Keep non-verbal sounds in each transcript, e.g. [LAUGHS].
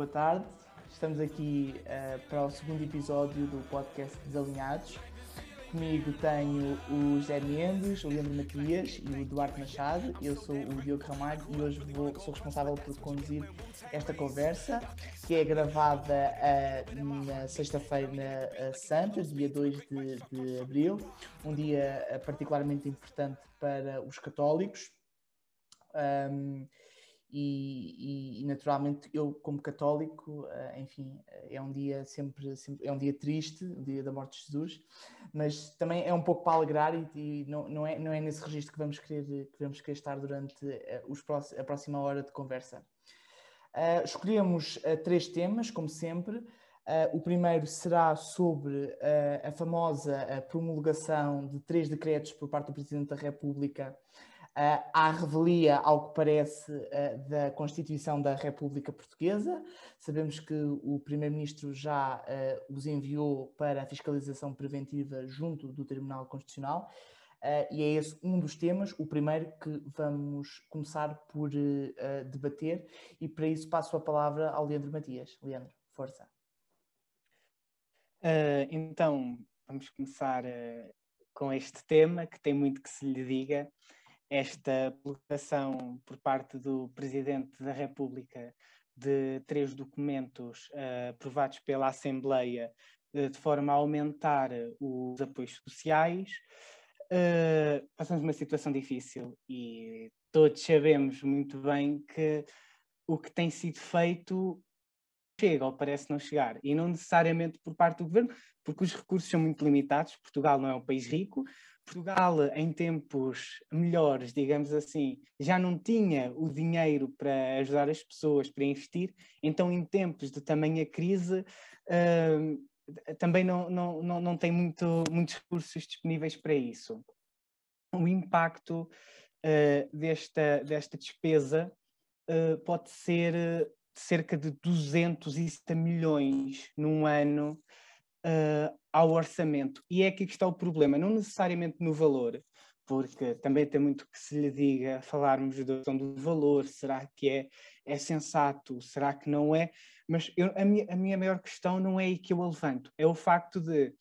boa tarde. Estamos aqui uh, para o segundo episódio do podcast Desalinhados. Comigo tenho o José Mendes, o Leandro Matias e o Eduardo Machado. Eu sou o Diogo Ramalho e hoje vou, sou responsável por conduzir esta conversa, que é gravada uh, na sexta-feira uh, santa, dia 2 de, de abril, um dia particularmente importante para os católicos. Um, e, e, e, naturalmente eu como católico uh, enfim é um dia sempre, sempre, é um dia triste o dia da morte de Jesus mas também é um pouco para alegrar e, e não, não, é, não é nesse registro que vamos querer que vamos querer estar durante uh, os a próxima hora de conversa. Uh, escolhemos três temas como sempre. O primeiro será sobre a famosa promulgação de três decretos por parte do Presidente da República uh, à revelia, ao que parece, uh, da Constituição da República Portuguesa. Sabemos que o Primeiro-Ministro já uh, os enviou para a fiscalização preventiva junto do Tribunal Constitucional. Uh, e é esse um dos temas, o primeiro que vamos começar por uh, debater, e para isso passo a palavra ao Leandro Matias. Leandro, força. Uh, então, vamos começar com este tema que tem muito que se lhe diga esta publicação por parte do Presidente da República de três documentos uh, aprovados pela Assembleia uh, de forma a aumentar os apoios sociais. Uh, passamos uma situação difícil e todos sabemos muito bem que o que tem sido feito chega ou parece não chegar, e não necessariamente por parte do governo, porque os recursos são muito limitados. Portugal não é um país rico, Portugal, em tempos melhores, digamos assim, já não tinha o dinheiro para ajudar as pessoas, para investir, então, em tempos de tamanha crise, uh, também não, não, não, não tem muito, muitos recursos disponíveis para isso. O impacto uh, desta, desta despesa uh, pode ser cerca de 260 milhões num ano uh, ao orçamento. E é aqui que está o problema, não necessariamente no valor, porque também tem muito que se lhe diga falarmos da questão do valor, será que é, é sensato, será que não é? Mas eu, a, minha, a minha maior questão não é aí que eu a levanto, é o facto de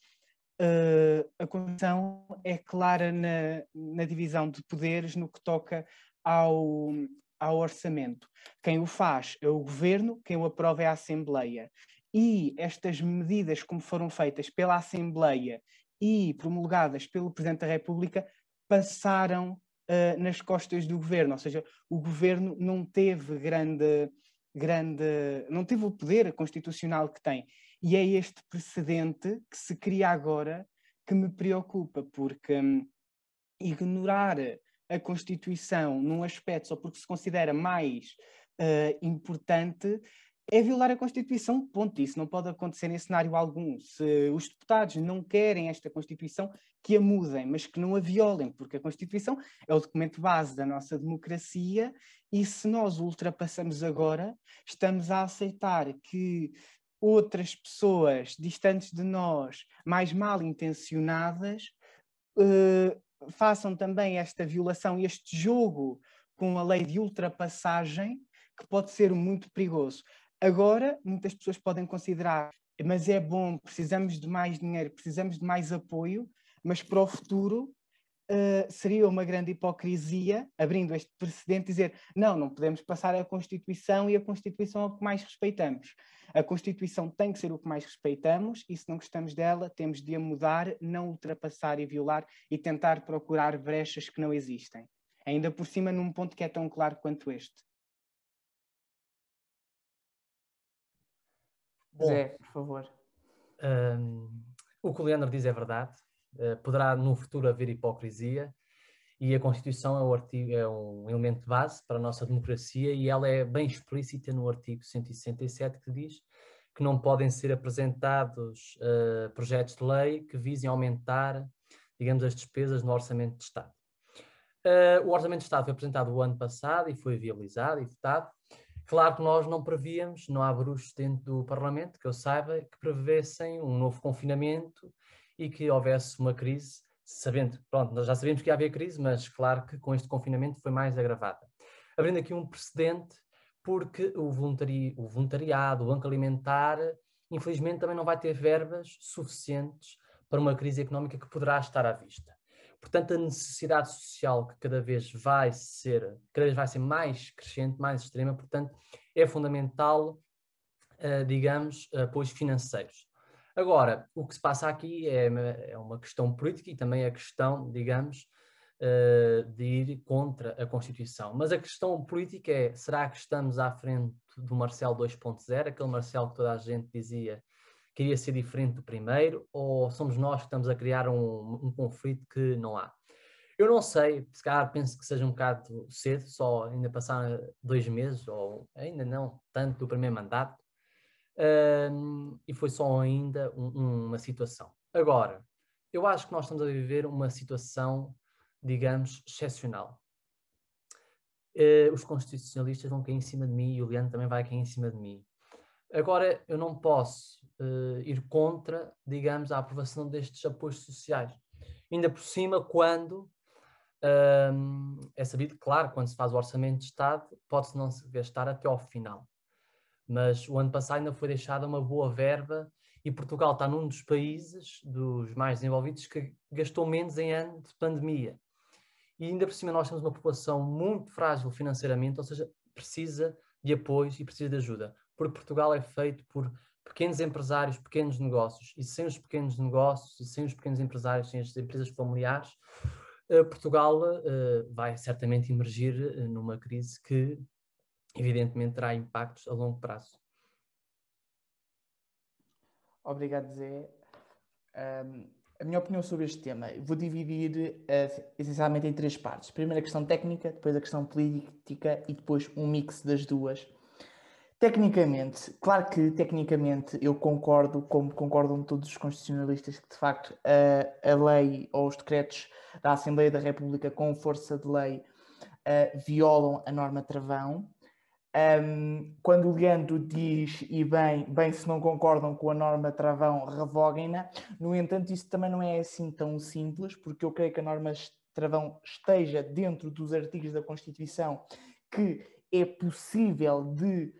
uh, a Constituição é clara na, na divisão de poderes no que toca ao, ao orçamento. Quem o faz é o governo, quem o aprova é a Assembleia e estas medidas, como foram feitas pela Assembleia e promulgadas pelo Presidente da República, passaram uh, nas costas do governo, ou seja, o governo não teve grande, grande, não teve o poder constitucional que tem. E é este precedente que se cria agora que me preocupa, porque um, ignorar a Constituição num aspecto só porque se considera mais uh, importante é violar a Constituição, ponto. Isso não pode acontecer em cenário algum. Se os deputados não querem esta Constituição, que a mudem, mas que não a violem, porque a Constituição é o documento base da nossa democracia e se nós o ultrapassamos agora, estamos a aceitar que outras pessoas distantes de nós, mais mal intencionadas, uh, façam também esta violação, este jogo com a lei de ultrapassagem, que pode ser muito perigoso. Agora, muitas pessoas podem considerar, mas é bom, precisamos de mais dinheiro, precisamos de mais apoio, mas para o futuro uh, seria uma grande hipocrisia, abrindo este precedente, dizer não, não podemos passar a Constituição e a Constituição é o que mais respeitamos. A Constituição tem que ser o que mais respeitamos e se não gostamos dela, temos de a mudar, não ultrapassar e violar e tentar procurar brechas que não existem. Ainda por cima, num ponto que é tão claro quanto este. Zé, por favor. Um, o que o Leandro diz é verdade. Uh, poderá no futuro haver hipocrisia e a Constituição é, artigo, é, um elemento de base para a nossa democracia e ela é bem explícita no artigo 167 que diz que não podem ser apresentados uh, projetos de lei que visem aumentar, digamos, as despesas no Orçamento de Estado. Uh, o Orçamento de Estado foi apresentado o ano passado e foi viabilizado e votado. Claro que nós não prevíamos, não há bruxos dentro do Parlamento, que eu saiba, que prevessem um novo confinamento e que houvesse uma crise, sabendo, pronto, nós já sabíamos que ia haver crise, mas claro que com este confinamento foi mais agravada. Abrindo aqui um precedente, porque o, voluntari o voluntariado, o banco alimentar, infelizmente também não vai ter verbas suficientes para uma crise económica que poderá estar à vista. Portanto, a necessidade social que cada vez vai ser, cada vez vai ser mais crescente, mais extrema, portanto, é fundamental, uh, digamos, apoios financeiros. Agora, o que se passa aqui é, é uma questão política e também a questão, digamos, uh, de ir contra a Constituição. Mas a questão política é: será que estamos à frente do Marcelo 2.0, aquele Marcelo que toda a gente dizia que iria ser diferente do primeiro, ou somos nós que estamos a criar um, um conflito que não há? Eu não sei, se calhar penso que seja um bocado cedo, só ainda passar dois meses, ou ainda não tanto do primeiro mandato, uh, e foi só ainda um, uma situação. Agora, eu acho que nós estamos a viver uma situação digamos, excepcional. Uh, os constitucionalistas vão cair em cima de mim e o Leandro também vai cair em cima de mim. Agora, eu não posso uh, ir contra, digamos, a aprovação destes apoios sociais. Ainda por cima, quando uh, é sabido, claro, quando se faz o orçamento de Estado, pode-se não se gastar até ao final. Mas o ano passado ainda foi deixada uma boa verba e Portugal está num dos países dos mais desenvolvidos que gastou menos em ano de pandemia e ainda por cima nós temos uma população muito frágil financeiramente, ou seja, precisa de apoio e precisa de ajuda. Porque Portugal é feito por pequenos empresários, pequenos negócios, e sem os pequenos negócios, e sem os pequenos empresários, sem as empresas familiares, uh, Portugal uh, vai certamente emergir uh, numa crise que, evidentemente, terá impactos a longo prazo. Obrigado, Zé. Um a minha opinião sobre este tema, vou dividir uh, essencialmente em três partes. Primeiro a questão técnica, depois a questão política e depois um mix das duas. Tecnicamente, claro que tecnicamente eu concordo, como concordam todos os constitucionalistas, que de facto a, a lei ou os decretos da Assembleia da República com força de lei uh, violam a norma travão. Um, quando o Leandro diz, e bem, bem, se não concordam com a norma travão, revoguem-na. No entanto, isso também não é assim tão simples, porque eu creio que a norma travão esteja dentro dos artigos da Constituição que é possível de,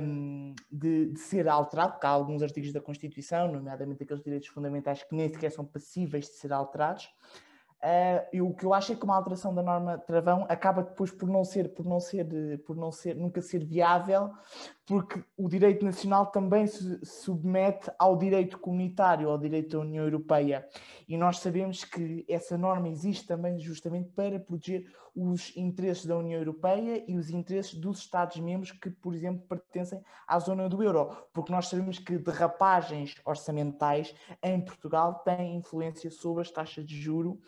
um, de, de, ser alterado, porque há alguns artigos da Constituição, nomeadamente aqueles direitos fundamentais que nem sequer são passíveis de ser alterados. Uh, e o que eu acho é que uma alteração da norma travão acaba depois por não ser, por não ser, por não ser, nunca ser viável, porque o direito nacional também se submete ao direito comunitário, ao direito da União Europeia. E nós sabemos que essa norma existe também justamente para proteger os interesses da União Europeia e os interesses dos Estados-membros que, por exemplo, pertencem à zona do euro, porque nós sabemos que derrapagens orçamentais em Portugal têm influência sobre as taxas de juro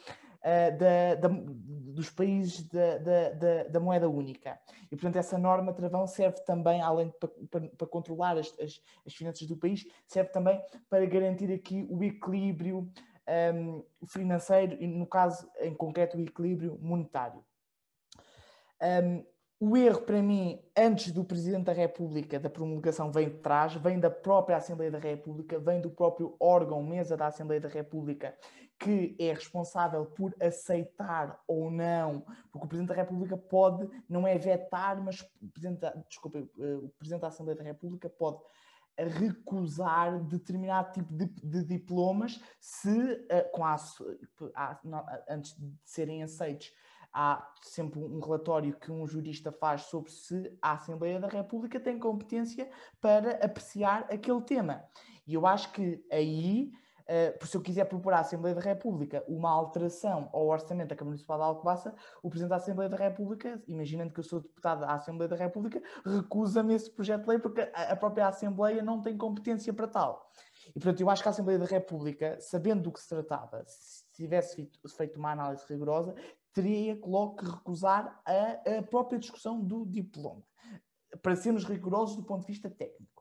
uh, da, da, dos países da, da, da, moeda única. E, portanto, essa norma travão serve também, além de para, para, para controlar as, as, as, finanças do país, serve também para garantir aqui o equilíbrio um, ehm, financeiro e, no caso em concreto, o equilíbrio monetário. Um, ehm, o erro, para mim, antes do Presidente da República, da promulgação, vem de trás, vem da própria Assembleia da República, vem do próprio órgão, mesa da Assembleia da República, que é responsável por aceitar ou não, porque o Presidente da República pode, não é vetar, mas o Presidente, desculpa, eh, o Presidente da Assembleia da República pode recusar determinado tipo de, de diplomas se, eh, com a, antes de serem aceitos, há sempre um relatório que um jurista faz sobre se a Assembleia da República tem competência para apreciar aquele tema. E eu acho que aí Uh, por se eu quiser propor à Assembleia da República uma alteração ao orçamento da Câmara Municipal de Alcobaça, o Presidente da Assembleia da República, imaginando que eu sou deputado da Assembleia da República, recusa-me esse projeto de lei porque a, a própria Assembleia não tem competência para tal. E, portanto, eu acho que a Assembleia da República, sabendo do que se tratava, se tivesse feito, feito uma análise rigorosa, teria logo que recusar a, a própria discussão do diploma, para sermos rigorosos do ponto de vista técnico.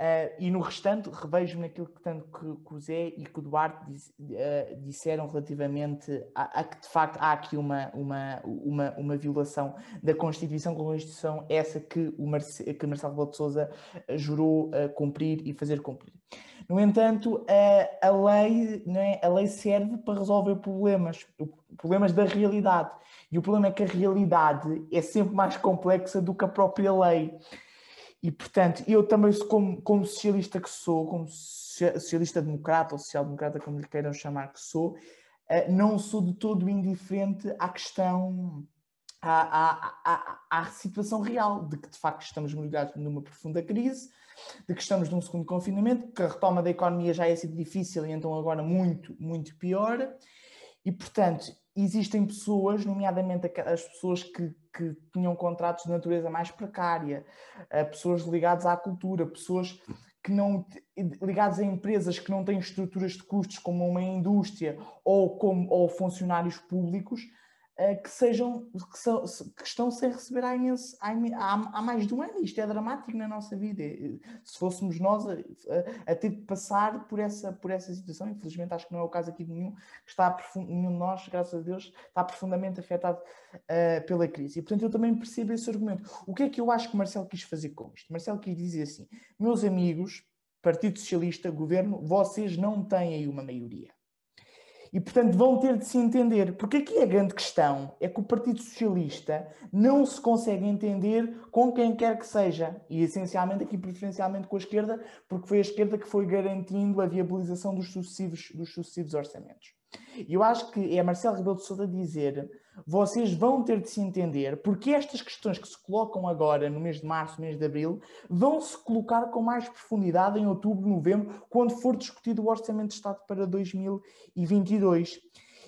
Uh, e no restante, revejo-me naquilo que tanto que, que, o Zé e que o Duarte uh, disseram relativamente a, a, que de facto há aqui uma, uma, uma, uma violação da Constituição, com a Constituição essa que o Marce, que Marcelo Rebelo de Sousa uh, jurou cumprir e fazer cumprir. No entanto, a lei, não é, a lei serve para resolver problemas. problemas da realidade. E o problema é que a realidade é sempre mais complexa do que a própria lei. E, portanto, eu também, como, como socialista que sou, como socialista democrata ou social-democrata, como lhe queiram chamar que sou, eh, não sou de todo indiferente à questão, à, à, à, à situação real, de que de facto estamos mergulhados numa profunda crise, de que estamos num segundo confinamento, que a retoma da economia já é sido difícil e então agora muito, muito pior. E, portanto, existem pessoas, nomeadamente as pessoas que, que tinham contratos de natureza mais precária, eh, pessoas ligadas à cultura, pessoas que não ligadas a empresas que não têm estruturas de custos como uma indústria ou como ou funcionários públicos que sejam que, são, que estão sem receber há, imenso, há, há, mais de um ano. Isto é dramático na nossa vida. Se fôssemos nós a, a, a, ter de passar por essa, por essa situação, infelizmente acho que não é o caso aqui de nenhum, que está nenhum de nós, graças a Deus, está profundamente afetado uh, pela crise. E portanto eu também percebo esse argumento. O que é que eu acho que Marcelo quis fazer com isto? Marcelo quis dizer assim: meus amigos, Partido Socialista, Governo, vocês não têm aí uma maioria. E, portanto, vão ter de se entender. Porque aqui a grande questão é que o Partido Socialista não se consegue entender com quem quer que seja. E, essencialmente, aqui preferencialmente com a esquerda, porque foi a esquerda que foi garantindo a viabilização dos sucessivos, dos sucessivos orçamentos. E eu acho que é Marcelo Rebelo de Sousa dizer vocês vão ter de se entender porque estas questões que se colocam agora no mês de março, mês de abril, vão se colocar com mais profundidade em outubro, novembro, quando for discutido o Orçamento de Estado para 2022.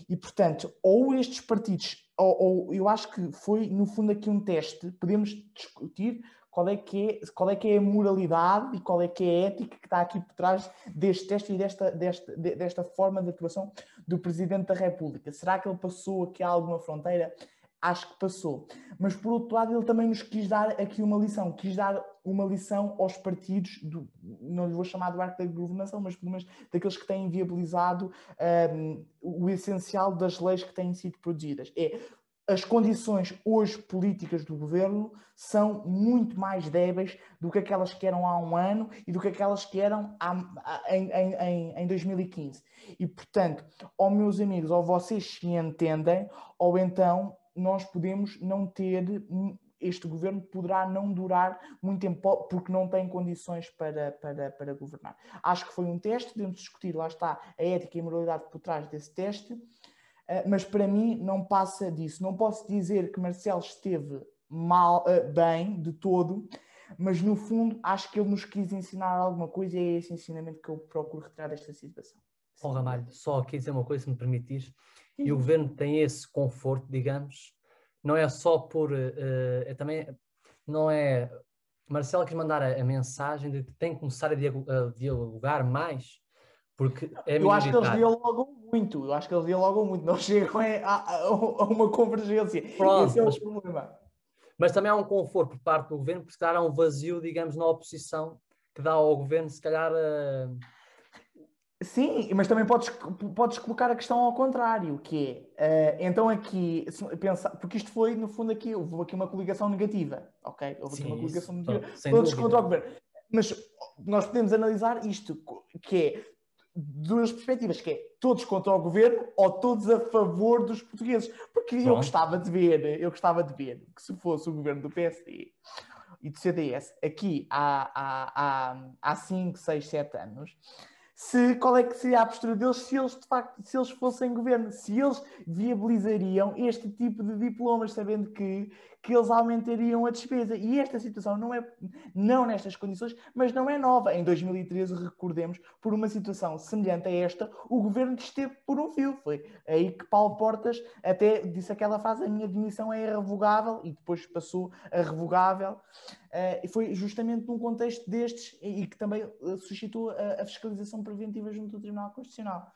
E, portanto, ou estes partidos, ou, ou eu acho que foi, no fundo, aqui um teste, podemos discutir qual é, que é, qual é que é a moralidade e qual é que é a ética que está aqui por trás deste teste e desta, desta, desta forma de atuação do Presidente da República. Será que ele passou aqui alguma fronteira? Acho que passou. Mas, por outro lado, ele também nos quis dar aqui uma lição. Quis dar uma lição aos partidos, do, não lhe vou chamar do arco da governação, mas pelo menos daqueles que têm viabilizado um, o essencial das leis que têm sido produzidas. É, as condições hoje políticas do governo são muito mais débeis do que aquelas que eram há um ano e do que aquelas que eram há, em, em, em 2015. E, portanto, ou meus amigos, ou vocês se entendem, ou então nós podemos não ter, este governo poderá não durar muito tempo, porque não tem condições para, para, para governar. Acho que foi um teste, devemos discutir, lá está, a ética e a moralidade por trás desse teste mas para mim não passa disso. Não posso dizer que Marcelo esteve mal, eh, bem de todo, mas no fundo acho que ele nos quis ensinar alguma coisa e é esse ensinamento que eu procuro retirar desta situação. Bom, Ramalho, só aqui dizer uma coisa, se me permitires, e o governo tem esse conforto, digamos, não é só por. Uh, é também. Não é. Marcelo quis mandar a, a, mensagem de que tem que começar a dialogar mais porque é eu acho que eles dialogam muito, eu acho que eles dialogam muito, não [LAUGHS] chegam a, a, a uma convergência. Pronto, Esse é mas, o problema. Mas também há um conforto por parte do governo, porque se calhar há um vazio, digamos, na oposição que dá ao governo, se calhar. Uh... Sim, mas também podes, podes colocar a questão ao contrário, que é, uh, então aqui, pensa, porque isto foi, no fundo, aqui, houve aqui uma coligação negativa, ok? Houve aqui uma coligação negativa, todos dúvida. contra o governo. Mas nós podemos analisar isto, que é, duas perspectivas, que é todos contra o governo ou todos a favor dos portugueses. Porque Pronto. eu gostava de ver, eu gostava de ver que se fosse o governo do PSD e do CDS aqui há, há, há, há 5, 6, 7 anos, se, qual é que seria a postura deles se eles de facto se eles fossem governo, se eles viabilizariam este tipo de diplomas, sabendo que que eles aumentariam a despesa. E esta situação não é, não nestas condições, mas não é nova. Em 2013, recordemos, por uma situação semelhante a esta, o governo esteve por um fio. Foi aí que Paulo Portas até disse aquela frase: a minha demissão é irrevogável, e depois passou a revogável. Uh, foi justamente num contexto destes e, e que também uh, suscitou a, a fiscalização preventiva junto do Tribunal Constitucional.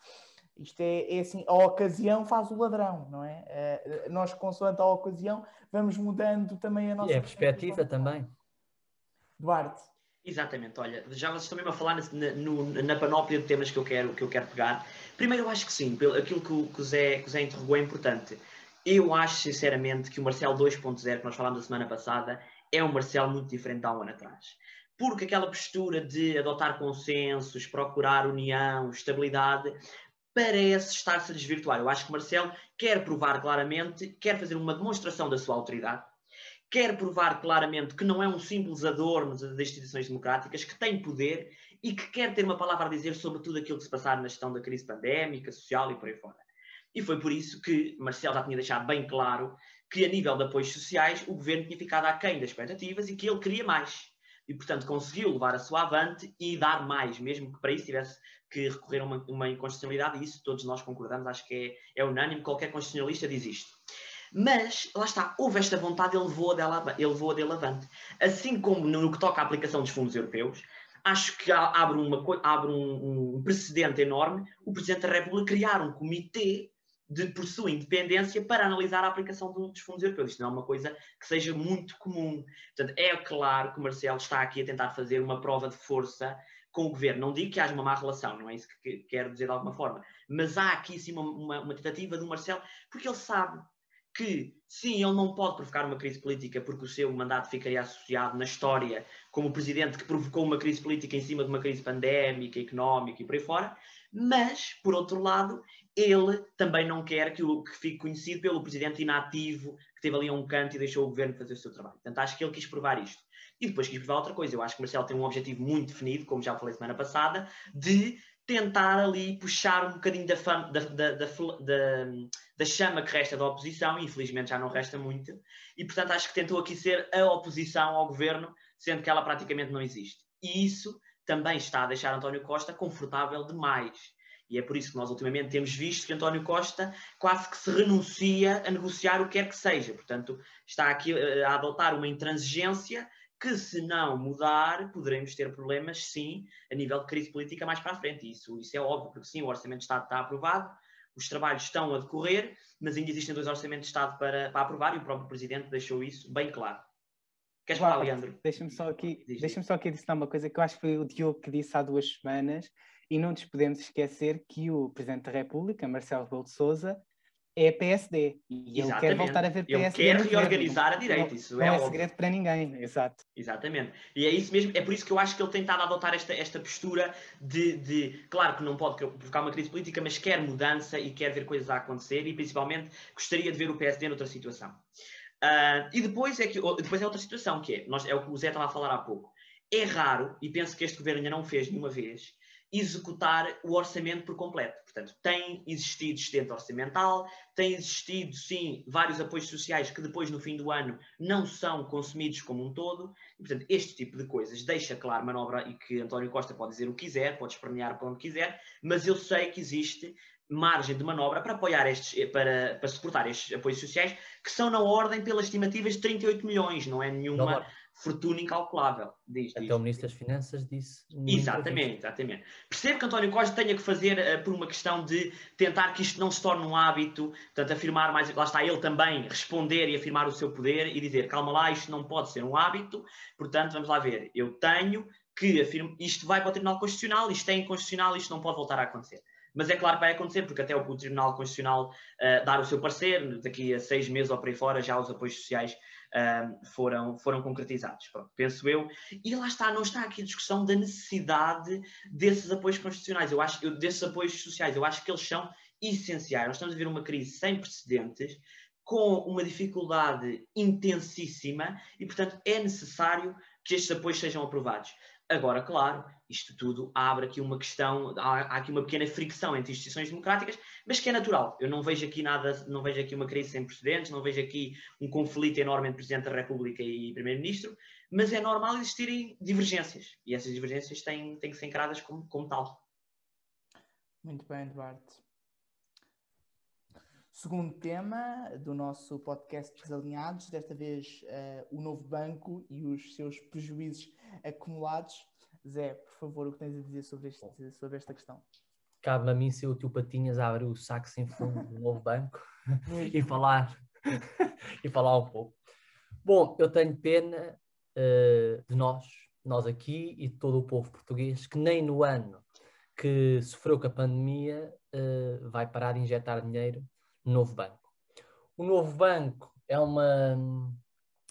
Isto é, é, assim, a ocasião faz o ladrão, não é? Uh, nós, consoante a ocasião, vamos mudando também a nossa... E a perspectiva também. Duarte. Exatamente, olha, já vocês estão mesmo a falar na, no, na panóplia de temas que eu quero, que eu quero pegar. Primeiro, eu acho que sim, pelo, aquilo que o, que, o Zé, que o Zé interrogou é importante. Eu acho, sinceramente, que o Marcelo 2.0, que nós falámos a semana passada, é um Marcelo muito diferente de há um ano atrás. Porque aquela postura de adotar consensos, procurar união, estabilidade, parece estar-se a desvirtuar. Eu acho que Marcelo quer provar claramente, quer fazer uma demonstração da sua autoridade, quer provar claramente que não é um simples adorno das instituições democráticas, que tem poder e que quer ter uma palavra a dizer sobre tudo aquilo que se passar na gestão da crise pandémica, social e por aí fora. E foi por isso que Marcelo já tinha deixado bem claro que, a nível de apoios sociais, o governo tinha ficado aquém das expectativas e que ele queria mais. E, portanto, conseguiu levar a sua avante e dar mais, mesmo que para isso tivesse que recorrer a uma, uma inconstitucionalidade, e isso todos nós concordamos, acho que é, é unânime, qualquer constitucionalista diz isto. Mas, lá está, houve esta vontade, ele levou dela, ele levou dele avante. Assim como no que toca à aplicação dos fundos europeus, acho que abre, uma, abre um, um precedente enorme o Presidente da República criar um comitê de, por sua independência para analisar a aplicação dos fundos europeus. Isto não é uma coisa que seja muito comum. Portanto, é claro que o Marcelo está aqui a tentar fazer uma prova de força com o governo. Não digo que haja uma má relação, não é isso que quero dizer de alguma forma, mas há aqui sim uma, uma, uma tentativa do Marcelo, porque ele sabe que, sim, ele não pode provocar uma crise política porque o seu mandato ficaria associado na história como o presidente que provocou uma crise política em cima de uma crise pandémica, económica e por aí fora, mas, por outro lado, ele também não quer que, o, que fique conhecido pelo presidente inativo que teve ali um canto e deixou o governo fazer o seu trabalho. Portanto, acho que ele quis provar isto. E depois quis provar outra coisa. Eu acho que Marcelo tem um objetivo muito definido, como já falei semana passada, de tentar ali puxar um bocadinho da, fama, da, da, da, chama que resta da oposição, e infelizmente já não resta muito, e portanto acho que tentou aqui ser a oposição ao governo, sendo que ela praticamente não existe. E isso também está a deixar António Costa confortável demais. E é por isso que nós ultimamente temos visto que António Costa quase que se renuncia a negociar o que quer que seja. Portanto, está aqui eh, a adotar uma intransigência que, se não mudar, poderemos ter problemas, sim, a nível de crise política mais para a frente. Isso, isso é óbvio, porque sim, o Orçamento de Estado está aprovado, os trabalhos estão a decorrer, mas ainda existem dois Orçamentos de Estado para, para aprovar e o próprio Presidente deixou isso bem claro. Queres falar, Leandro? Deixa-me só aqui, deixa só aqui dizer uma coisa que eu acho que foi o Diogo que disse há duas semanas, e não nos podemos esquecer que o Presidente da República, Marcelo Rebelo de Sousa, é PSD. E ele quer voltar a ver PSD. Ele quer reorganizar a direita. Isso não é, é segredo para ninguém. Exato. Exatamente. E é isso mesmo. É por isso que eu acho que ele tem estado a adotar esta, esta postura de, de. Claro que não pode provocar uma crise política, mas quer mudança e quer ver coisas a acontecer e principalmente gostaria de ver o PSD noutra situação. Uh, e depois é, que, depois é outra situação, que é, nós, é o que o Zé estava a falar há pouco. É raro, e penso que este governo ainda não fez nenhuma vez, executar o orçamento por completo. Portanto, tem existido excedente orçamental, tem existido, sim, vários apoios sociais que depois, no fim do ano, não são consumidos como um todo. E, portanto, este tipo de coisas deixa claro manobra e que António Costa pode dizer o que quiser, pode espernear para onde quiser, mas eu sei que existe margem de manobra para apoiar estes, para, para suportar estes apoios sociais, que são na ordem, pelas estimativas, de 38 milhões, não é nenhuma fortuna incalculável. Diz, Até diz. o Ministro das Finanças disse. Exatamente, exatamente. Percebo que António Costa tenha que fazer uh, por uma questão de tentar que isto não se torne um hábito, portanto, afirmar mais, lá está ele também, responder e afirmar o seu poder e dizer, calma lá, isto não pode ser um hábito, portanto, vamos lá ver, eu tenho que afirmar, isto vai para o Tribunal Constitucional, isto é inconstitucional, isto não pode voltar a acontecer. Mas é claro que vai acontecer, porque até o Tribunal Constitucional uh, dar o seu parecer, daqui a seis meses ou para aí fora, já os apoios sociais uh, foram, foram concretizados. Pronto, penso eu. E lá está, não está aqui a discussão da necessidade desses apoios constitucionais, eu acho, eu, desses apoios sociais, eu acho que eles são essenciais. Nós estamos a ver uma crise sem precedentes, com uma dificuldade intensíssima e, portanto, é necessário que estes apoios sejam aprovados. Agora, claro, isto tudo abre aqui uma questão, há, aqui uma pequena fricção entre instituições democráticas, mas que é natural. Eu não vejo aqui nada, não vejo aqui uma crise sem precedentes, não vejo aqui um conflito enorme entre Presidente da República e Primeiro-Ministro, mas é normal existirem divergências e essas divergências têm, têm que ser encaradas como, como tal. Muito bem, Duarte. Segundo tema do nosso podcast Desalinhados, desta vez uh, o novo banco e os seus prejuízos acumulados. Zé, por favor, o que tens a dizer sobre, este, sobre esta questão? Cabe a mim ser o tio Patinhas a abrir o saco sem fundo do novo banco [LAUGHS] e falar [LAUGHS] e falar um pouco. Bom, eu tenho pena uh, de nós, nós aqui e de todo o povo português, que nem no ano que sofreu com a pandemia uh, vai parar de injetar dinheiro novo banco. O novo banco é uma.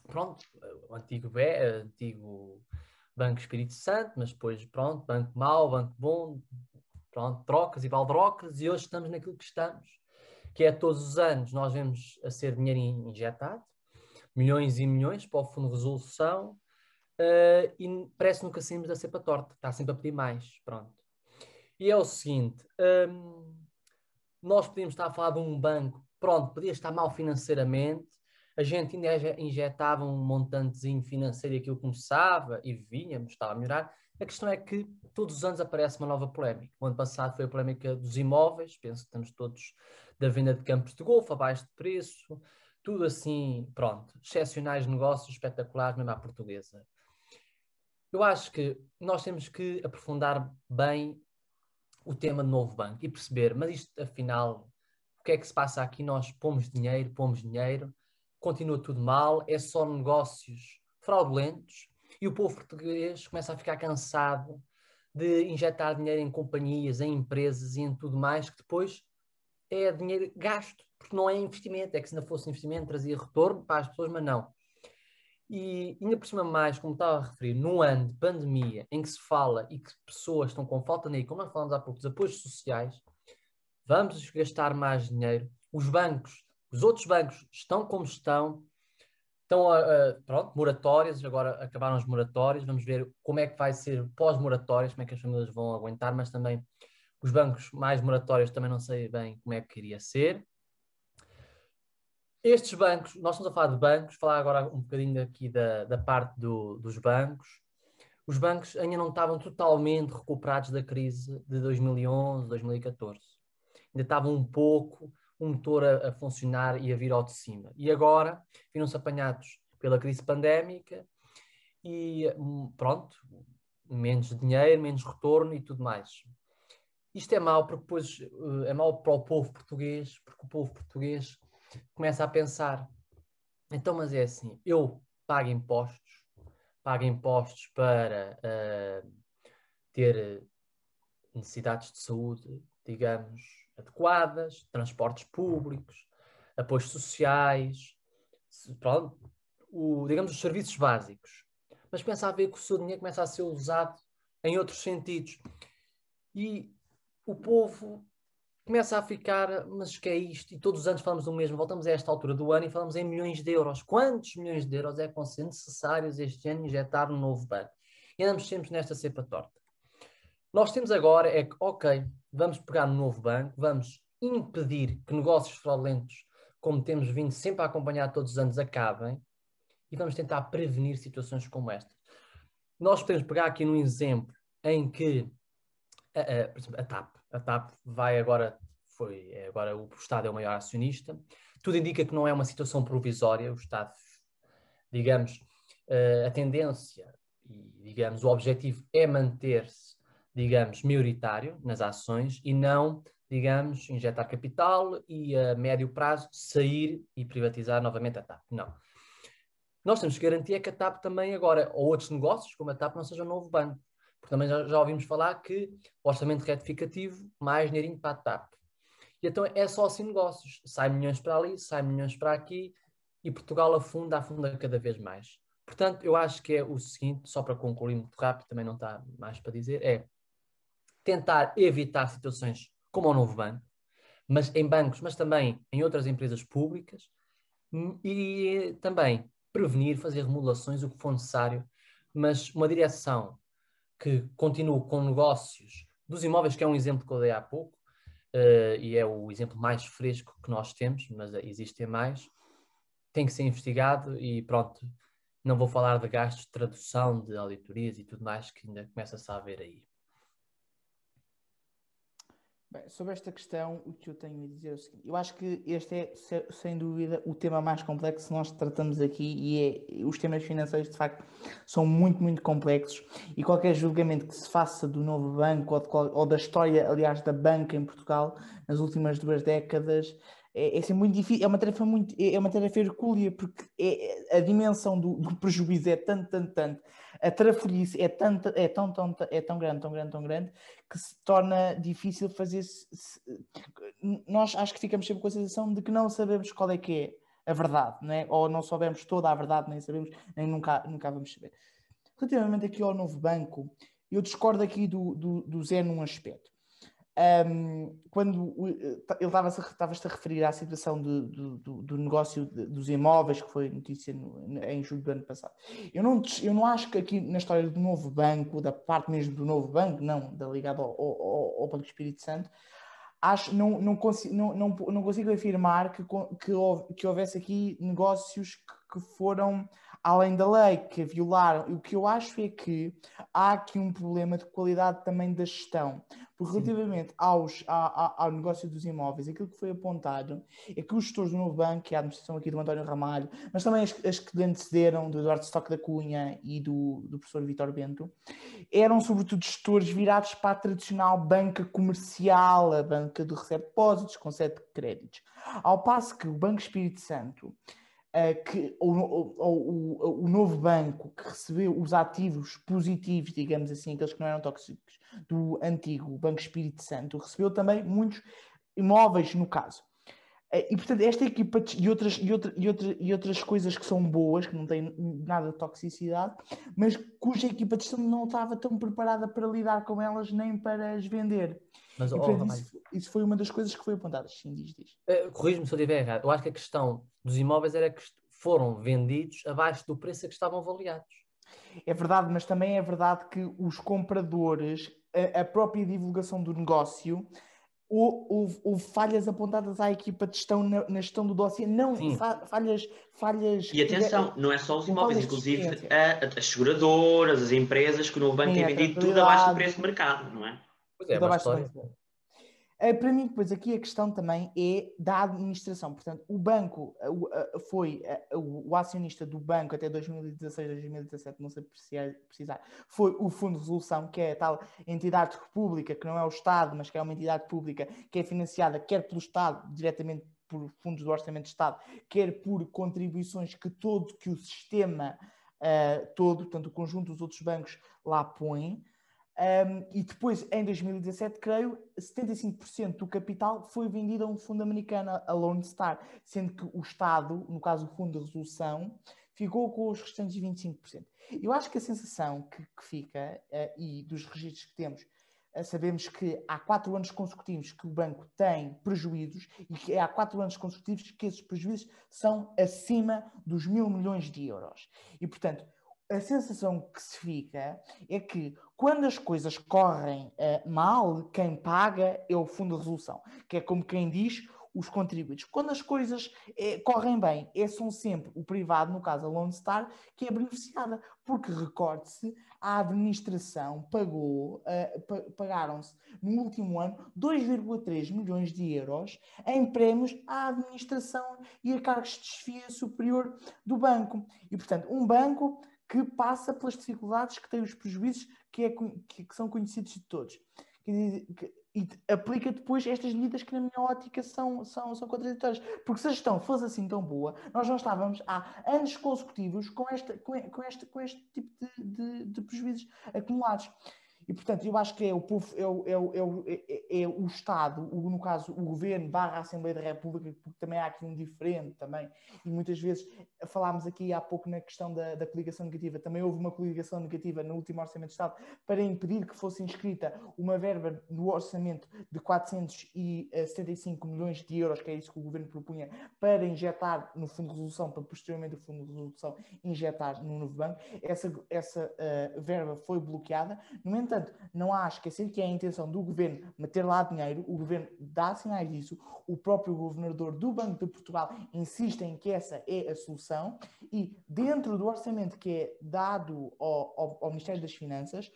Pronto, o antigo, antigo Banco Espírito Santo, mas depois, pronto, banco mau, banco bom, pronto, trocas e baldrocas, e hoje estamos naquilo que estamos, que é todos os anos nós vemos a ser dinheiro injetado, milhões e milhões para o Fundo de Resolução, uh, e parece que nunca saímos da cepa torta, está sempre a pedir mais, pronto. E é o seguinte, um, nós podíamos estar a falar de um banco, pronto, podia estar mal financeiramente, a gente injetava um montantezinho financeiro e aquilo começava e vinhamos, estava a melhorar. A questão é que todos os anos aparece uma nova polémica. O ano passado foi a polémica dos imóveis, penso que estamos todos da venda de campos de golfe abaixo de preço, tudo assim, pronto, excepcionais negócios espetaculares, mesmo à portuguesa. Eu acho que nós temos que aprofundar bem o tema do novo banco e perceber, mas isto afinal, o que é que se passa aqui? Nós pomos dinheiro, pomos dinheiro, continua tudo mal, é só negócios fraudulentos e o povo português começa a ficar cansado de injetar dinheiro em companhias, em empresas e em tudo mais, que depois é dinheiro gasto, porque não é investimento, é que se não fosse investimento trazia retorno para as pessoas, mas não. E ainda por cima mais, como estava a referir, num ano de pandemia em que se fala e que pessoas estão com falta de como nós falamos há pouco, dos apoios sociais, vamos gastar mais dinheiro. Os bancos, os outros bancos estão como estão, estão a, a pronto, moratórias, agora acabaram as moratórias, vamos ver como é que vai ser pós-moratórias, como é que as famílias vão aguentar, mas também os bancos mais moratórios também não sei bem como é que iria ser. Estes bancos, nós estamos a falar de bancos, falar agora um bocadinho aqui da, da parte do, dos bancos. Os bancos ainda não estavam totalmente recuperados da crise de 2011, 2014. Ainda estavam um pouco, um motor a, a funcionar e a vir ao de cima. E agora viram-se apanhados pela crise pandémica e hum, pronto, menos dinheiro, menos retorno e tudo mais. Isto é mau porque depois eh, é mau para o povo português, porque o povo português começa a pensar, então, mas é assim, eu pago impostos, pago impostos para uh, ter necessidades de saúde, digamos, adequadas, transportes públicos, apoios sociais, pronto, o, digamos, os serviços básicos. Mas começa a ver que o seu dinheiro começa a ser usado em outros sentidos. E o povo começa a ficar, mas que é isto? E todos os anos falamos do mesmo, voltamos a esta altura do ano e falamos em milhões de euros. Quantos milhões de euros é que vão ser necessários este ano injetar no novo banco? E andamos sempre nesta cepa torta. Nós temos agora é que, ok, vamos pegar no novo banco, vamos impedir que negócios fraudulentos, como temos vindo sempre a acompanhar todos os anos, acabem e vamos tentar prevenir situações como esta. Nós podemos pegar aqui num exemplo em que, a, a, por exemplo, a TAP, a TAP vai agora, foi, é agora o Estado é o maior acionista. Tudo indica que não é uma situação provisória. O Estado, digamos, eh, a tendência e, digamos, o objetivo é manter-se, digamos, maioritário nas ações e não, digamos, injetar capital e a médio prazo sair e privatizar novamente a TAP. Não. Nós temos que garantir é que a TAP também agora, ou outros negócios, como a TAP, não seja um novo banco. Porque também já, já ouvimos falar que orçamento retificativo, mais dinheirinho para a TAP. E então é só assim negócios. Sai milhões para ali, sai milhões para aqui e Portugal afunda, afunda cada vez mais. Portanto, eu acho que é o seguinte, só para concluir muito rápido, também não está mais para dizer, é tentar evitar situações como o novo banco, mas em bancos, mas também em outras empresas públicas, e também prevenir, fazer remodelações, o que for necessário, mas uma direção que continuo com negócios dos imóveis, que é um exemplo que eu dei há pouco, uh, e é o exemplo mais fresco que nós temos, mas existem mais, tem que ser investigado e pronto, não vou falar de gastos de tradução, de auditorias e tudo mais que ainda começa-se a ver aí. Bem, sobre esta questão, o que eu tenho a dizer é o seguinte: eu acho que este é, sem dúvida, o tema mais complexo que nós tratamos aqui e é, os temas financeiros, de facto, são muito, muito complexos e qualquer julgamento que se faça do novo banco ou, de, ou da história, aliás, da banca em Portugal nas últimas duas décadas é, é assim, muito difícil, é uma tarefa muito, é, é uma tarefa hercúlea, porque é, a dimensão do, do prejuízo é tanto, tanto, tanto, a trafolhice é, tanto, é, tão, tão, é tão grande, tão grande, tão grande, que se torna difícil fazer. -se, se, nós acho que ficamos sempre com a sensação de que não sabemos qual é que é a verdade, não é? ou não sabemos toda a verdade, nem sabemos, nem nunca, nunca vamos saber. Relativamente aqui ao novo banco, eu discordo aqui do, do, do Zé num aspecto. Um, quando ele estava-se estava a referir à situação do, do, do negócio dos imóveis, que foi notícia no, em julho do ano passado. Eu não, eu não acho que aqui na história do novo banco, da parte mesmo do novo banco, não, da ligada ao, ao, ao Banco Espírito Santo, acho, não, não, consigo, não, não, não consigo afirmar que, que, que houvesse aqui negócios que, que foram além da lei, que violaram. O que eu acho é que há aqui um problema de qualidade também da gestão. Porque relativamente aos, ao, ao negócio dos imóveis, aquilo que foi apontado é que os gestores do Novo Banco, que é a administração aqui do António Ramalho, mas também as, as que lhe antecederam, do Eduardo Stock da Cunha e do, do professor Vitor Bento, eram sobretudo gestores virados para a tradicional banca comercial, a banca de recebe depósitos, com sete créditos. Ao passo que o Banco Espírito Santo que o, o, novo banco que recebeu os ativos positivos, digamos assim, aqueles que não eram tóxicos, do antigo Banco Espírito Santo, recebeu também muitos imóveis, no caso. Uh, e, portanto, esta equipa e outras, e, outra, e, outra, e outras coisas que são boas, que não têm nada de toxicidade, mas cuja equipa de gestão não estava tão preparada para lidar com elas nem para as vender. Mas, e, portanto, oh, isso, isso, foi uma das coisas que foi apontada. Sim, diz, diz. Uh, Corrijo-me se eu estiver errado. Eu acho que a questão dos imóveis era que foram vendidos abaixo do preço a que estavam avaliados. É verdade, mas também é verdade que os compradores, a, a própria divulgação do negócio, houve, houve, falhas apontadas à equipa de gestão na, na gestão do dossiê, não fa, falhas, falhas. E atenção, não é só os imóveis, inclusive a, as seguradoras, as empresas que o novo banco tem vendido tudo abaixo do preço de mercado, não é? Pois é, é uma história. Uh, para mim, depois, aqui a questão também é da administração. Portanto, o banco uh, uh, foi o acionista do banco até 2016, 2017, não sei precisar, foi o Fundo de Resolução, que é a tal entidade pública, que não é o Estado, mas que é uma entidade pública que é financiada quer pelo Estado, diretamente por fundos do Orçamento de Estado, quer por contribuições que todo que o sistema todo, portanto, o conjunto dos outros bancos lá põe. Um, e depois, em 2017, creio, 75% do capital foi vendido a um fundo americano, a Lone Star, sendo que o Estado, no caso o Fundo de Resolução, ficou com os restantes 25%. Eu acho que a sensação que, que fica, uh, e dos registros que temos, uh, sabemos que há quatro anos consecutivos que o banco tem prejuízos e que há quatro anos consecutivos que esses prejuízos são acima dos mil milhões de euros. E, portanto, a sensação que se fica é que quando as coisas correm uh, mal, quem paga é o Fundo de Resolução, que é como quem diz os contribuintes. Quando as coisas eh, correm bem, é são sempre o privado, no caso a Lone Star, que é beneficiada, porque recorde-se, a administração pagou, uh, pagaram-se no último ano 2,3 milhões de euros em prémios à administração e a cargos de desfia superior do banco. E, portanto, um banco que passa pelas dificuldades que tem os prejuízos que, é, que, que são conhecidos de todos. Que, que, e aplica depois estas medidas que, na minha ótica, são, são, são contraditórias. Porque se a gestão fosse assim tão boa, nós não estávamos há anos consecutivos com, esta, com, este, com este tipo de, de, de prejuízos acumulados. E, portanto, eu acho que é o povo, é o, é o, é o, é, é o Estado, o, no caso, o Governo barra a Assembleia da República, porque também há aqui um diferente também, e muitas vezes falámos aqui há pouco na questão da, da coligação negativa, também houve uma coligação negativa no último Orçamento de Estado para impedir que fosse inscrita uma verba no orçamento de 475 milhões de euros, que é isso que o Governo propunha, para injetar no Fundo de Resolução, para posteriormente o Fundo de Resolução injetar no novo banco. Essa, essa uh, verba foi bloqueada. No entanto, Portanto, não há a esquecer que é a intenção do governo meter lá dinheiro, o governo dá sinais disso, o próprio governador do Banco de Portugal insiste em que essa é a solução. E dentro do orçamento que é dado ao, ao, ao Ministério das Finanças,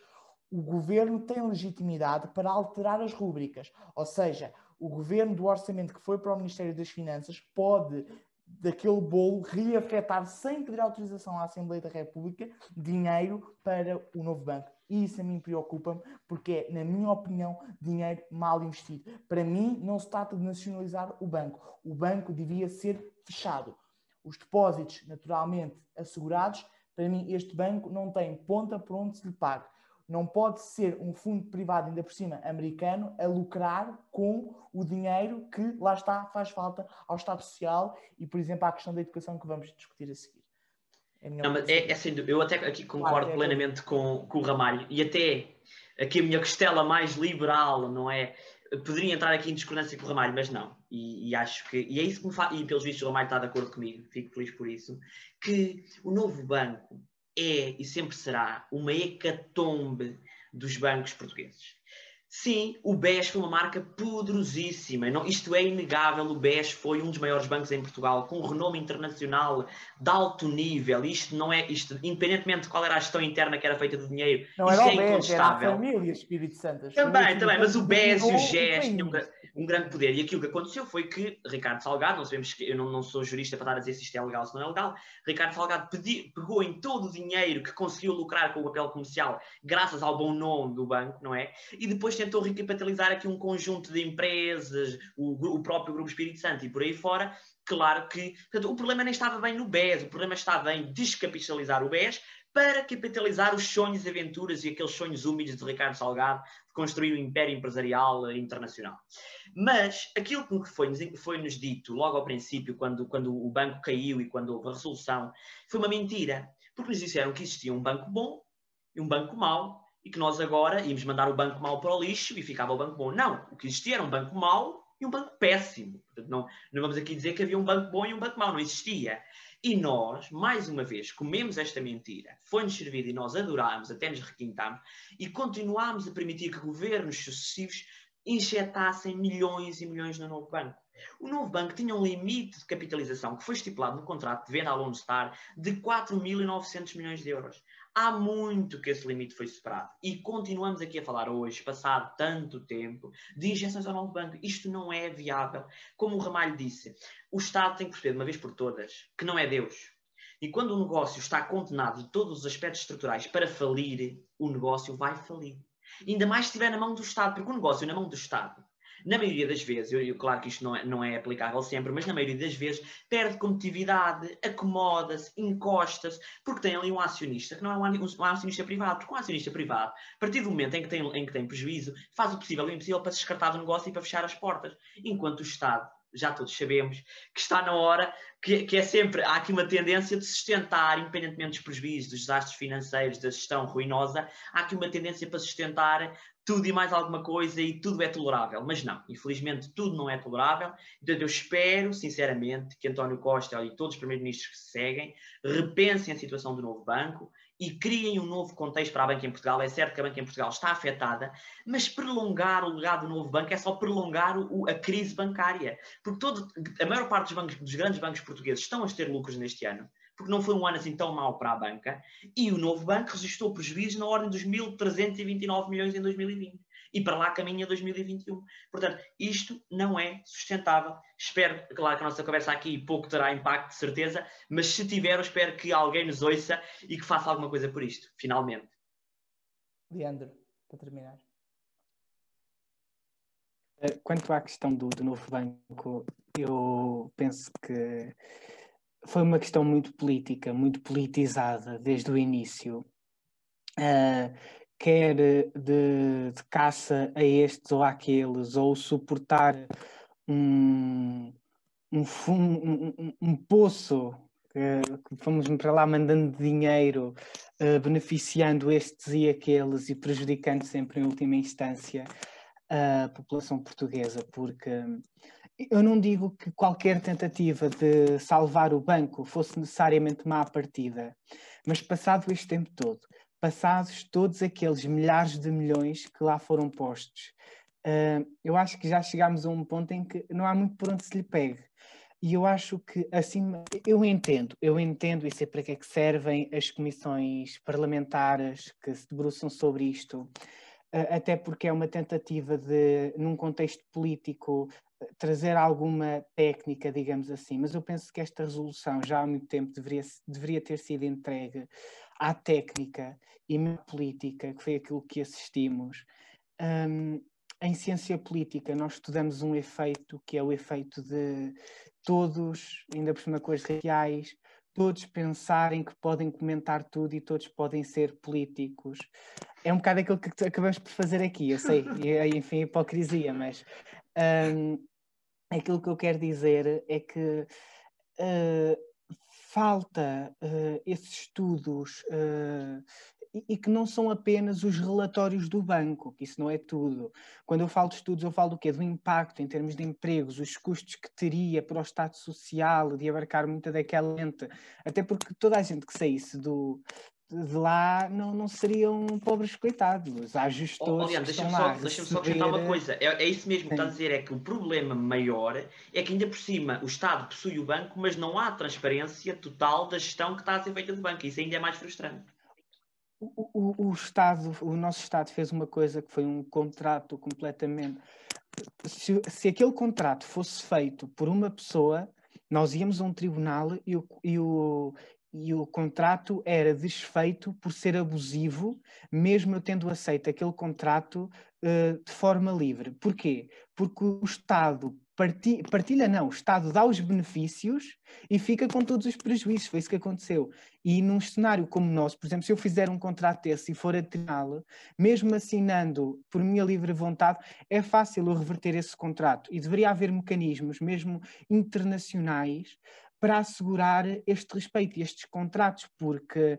o governo tem legitimidade para alterar as rúbricas, ou seja, o governo do orçamento que foi para o Ministério das Finanças pode daquele bolo reafetar sem pedir autorização à Assembleia da República dinheiro para o novo banco. E isso a mim preocupa-me, porque é, na minha opinião, dinheiro mal investido. Para mim, não se trata de nacionalizar o banco. O banco devia ser fechado. Os depósitos, naturalmente, assegurados. Para mim, este banco não tem ponta por onde se lhe pague. Não pode ser um fundo privado, ainda por cima americano, a lucrar com o dinheiro que, lá está, faz falta ao Estado Social e, por exemplo, à questão da educação que vamos discutir a seguir. É não, mas é, é eu até aqui concordo claro, é plenamente com, com o Ramalho e até aqui a minha costela mais liberal, não é? poderia entrar aqui em discordância com o Ramalho, mas não. E, e acho que, e é isso que me faz, e pelos vistos o Ramalho está de acordo comigo, fico feliz por isso, que o novo banco é e sempre será uma hecatombe dos bancos portugueses. Sim, o BES foi uma marca poderosíssima. Não, isto é inegável. O BES foi um dos maiores bancos em Portugal, com um renome internacional de alto nível. Isto não é, isto, independentemente de qual era a gestão interna que era feita do dinheiro, não isto é BES, incontestável. Era a família Espírito Santo. Também, também, mas o BES e o GES tinham tinham um grande poder. E aquilo que aconteceu foi que Ricardo Salgado, não sabemos que eu não, não sou jurista para estar a dizer se isto é legal ou se não é legal, Ricardo Salgado pedi, pegou em todo o dinheiro que conseguiu lucrar com o papel comercial, graças ao bom nome do banco, não é? E depois tentou recapitalizar aqui um conjunto de empresas, o, o próprio Grupo Espírito Santo e por aí fora. Claro que portanto, o problema nem estava bem no BES, o problema estava em descapitalizar o BES para capitalizar os sonhos, aventuras e aqueles sonhos úmidos de Ricardo Salgado de construir um império empresarial internacional. Mas aquilo que foi-nos foi -nos dito logo ao princípio, quando, quando o banco caiu e quando houve a resolução, foi uma mentira. Porque nos disseram que existia um banco bom e um banco mau e que nós agora íamos mandar o banco mau para o lixo e ficava o banco bom. Não, o que existia era um banco mau e um banco péssimo. Portanto, não, não vamos aqui dizer que havia um banco bom e um banco mau, não existia. E nós, mais uma vez, comemos esta mentira, foi-nos servida e nós adorámos, até nos requintámos, e continuámos a permitir que governos sucessivos injetassem milhões e milhões no novo banco. O novo banco tinha um limite de capitalização que foi estipulado no contrato de venda à Lone Star de 4.900 milhões de euros. Há muito que esse limite foi superado e continuamos aqui a falar hoje, passado tanto tempo, de injeções ao novo banco. Isto não é viável. Como o Ramalho disse, o Estado tem que perceber de uma vez por todas que não é Deus. E quando o negócio está condenado de todos os aspectos estruturais para falir, o negócio vai falir. Ainda mais se estiver na mão do Estado, porque o negócio na mão do Estado na maioria das vezes, eu, claro que isto não é, não é aplicável sempre, mas na maioria das vezes perde competitividade, acomoda-se, encosta-se, porque tem ali um acionista que não é um, um, acionista privado, porque um acionista privado, a partir do momento em que, tem, em que tem prejuízo, faz o possível e o impossível para se descartar do negócio e para fechar as portas, enquanto o Estado já todos sabemos que está na hora, que, que, é sempre, há aqui uma tendência de sustentar, independentemente dos prejuízos, dos desastres financeiros, da gestão ruinosa, há aqui uma tendência para sustentar tudo e mais alguma coisa e tudo é tolerável. Mas não, infelizmente tudo não é tolerável. Então eu espero, sinceramente, que António Costa e todos os primeiros-ministros que se seguem repensem a situação do novo banco e criem um novo contexto para a banca em Portugal. É certo que a banca em Portugal está afetada, mas prolongar o legado do novo banco é só prolongar o, a crise bancária. Porque todo, a maior parte dos, bancos, dos grandes bancos portugueses estão a ter lucros neste ano porque não foi um ano assim tão mau para a banca, e o novo banco registrou prejuízos na ordem dos 1.329 milhões em 2020. E para lá caminha 2021. Portanto, isto não é sustentável. Espero, claro que a nossa conversa aqui pouco terá impacto, de certeza, mas se tiver, eu espero que alguém nos ouça e que faça alguma coisa por isto, finalmente. Leandro, para terminar. Eh, quanto à questão do, do novo banco, eu penso que foi uma questão muito política, muito politizada desde o início, uh, quer de, de, caça a estes ou àqueles, ou suportar um, um, um, um poço que fomos para lá mandando dinheiro, uh, beneficiando estes e aqueles e prejudicando sempre em última instância a população portuguesa, porque eu não digo que qualquer tentativa de salvar o banco fosse necessariamente má partida, mas passado este tempo todo, passados todos aqueles milhares de milhões que lá foram postos, uh, eu acho que já chegámos a um ponto em que não há muito por onde se lhe pegue. E eu acho que assim, eu entendo, eu entendo e sei para que é que servem as comissões parlamentares que se debruçam sobre isto, até porque é uma tentativa de, num contexto político, trazer alguma técnica, digamos assim, mas eu penso que esta resolução já há muito tempo deveria, deveria ter sido entregue à técnica e à política, que foi aquilo que assistimos. Um, em ciência política, nós estudamos um efeito que é o efeito de todos, ainda por cima com as reais, todos pensarem que podem comentar tudo e todos podem ser políticos. É um bocado aquilo que acabamos por fazer aqui, eu sei, [LAUGHS] e, enfim, hipocrisia, mas um, aquilo que eu quero dizer é que uh, falta uh, esses estudos uh, e que não são apenas os relatórios do banco, que isso não é tudo. Quando eu falo de estudos, eu falo do quê? Do impacto em termos de empregos, os custos que teria para o Estado Social, de abarcar muita daquela lente, até porque toda a gente que saísse do, de lá não, não seriam pobres coitados. Há gestores. Oh, Leandro, deixa-me só, deixa só acrescentar uma coisa. É, é isso mesmo que está a dizer: é que o problema maior é que ainda por cima o Estado possui o banco, mas não há transparência total da gestão que está a ser feita do banco. Isso ainda é mais frustrante. O, o, o Estado, o nosso Estado fez uma coisa que foi um contrato completamente. Se, se aquele contrato fosse feito por uma pessoa, nós íamos a um tribunal e o, e o, e o contrato era desfeito por ser abusivo, mesmo eu tendo aceito aquele contrato uh, de forma livre. Porquê? Porque o Estado partilha, partilha, não, o Estado dá os benefícios e fica com todos os prejuízos. Foi isso que aconteceu. E num cenário como o nosso, por exemplo, se eu fizer um contrato desse e for a tribunal, mesmo assinando por minha livre vontade, é fácil eu reverter esse contrato. E deveria haver mecanismos, mesmo internacionais, para assegurar este respeito e estes contratos, porque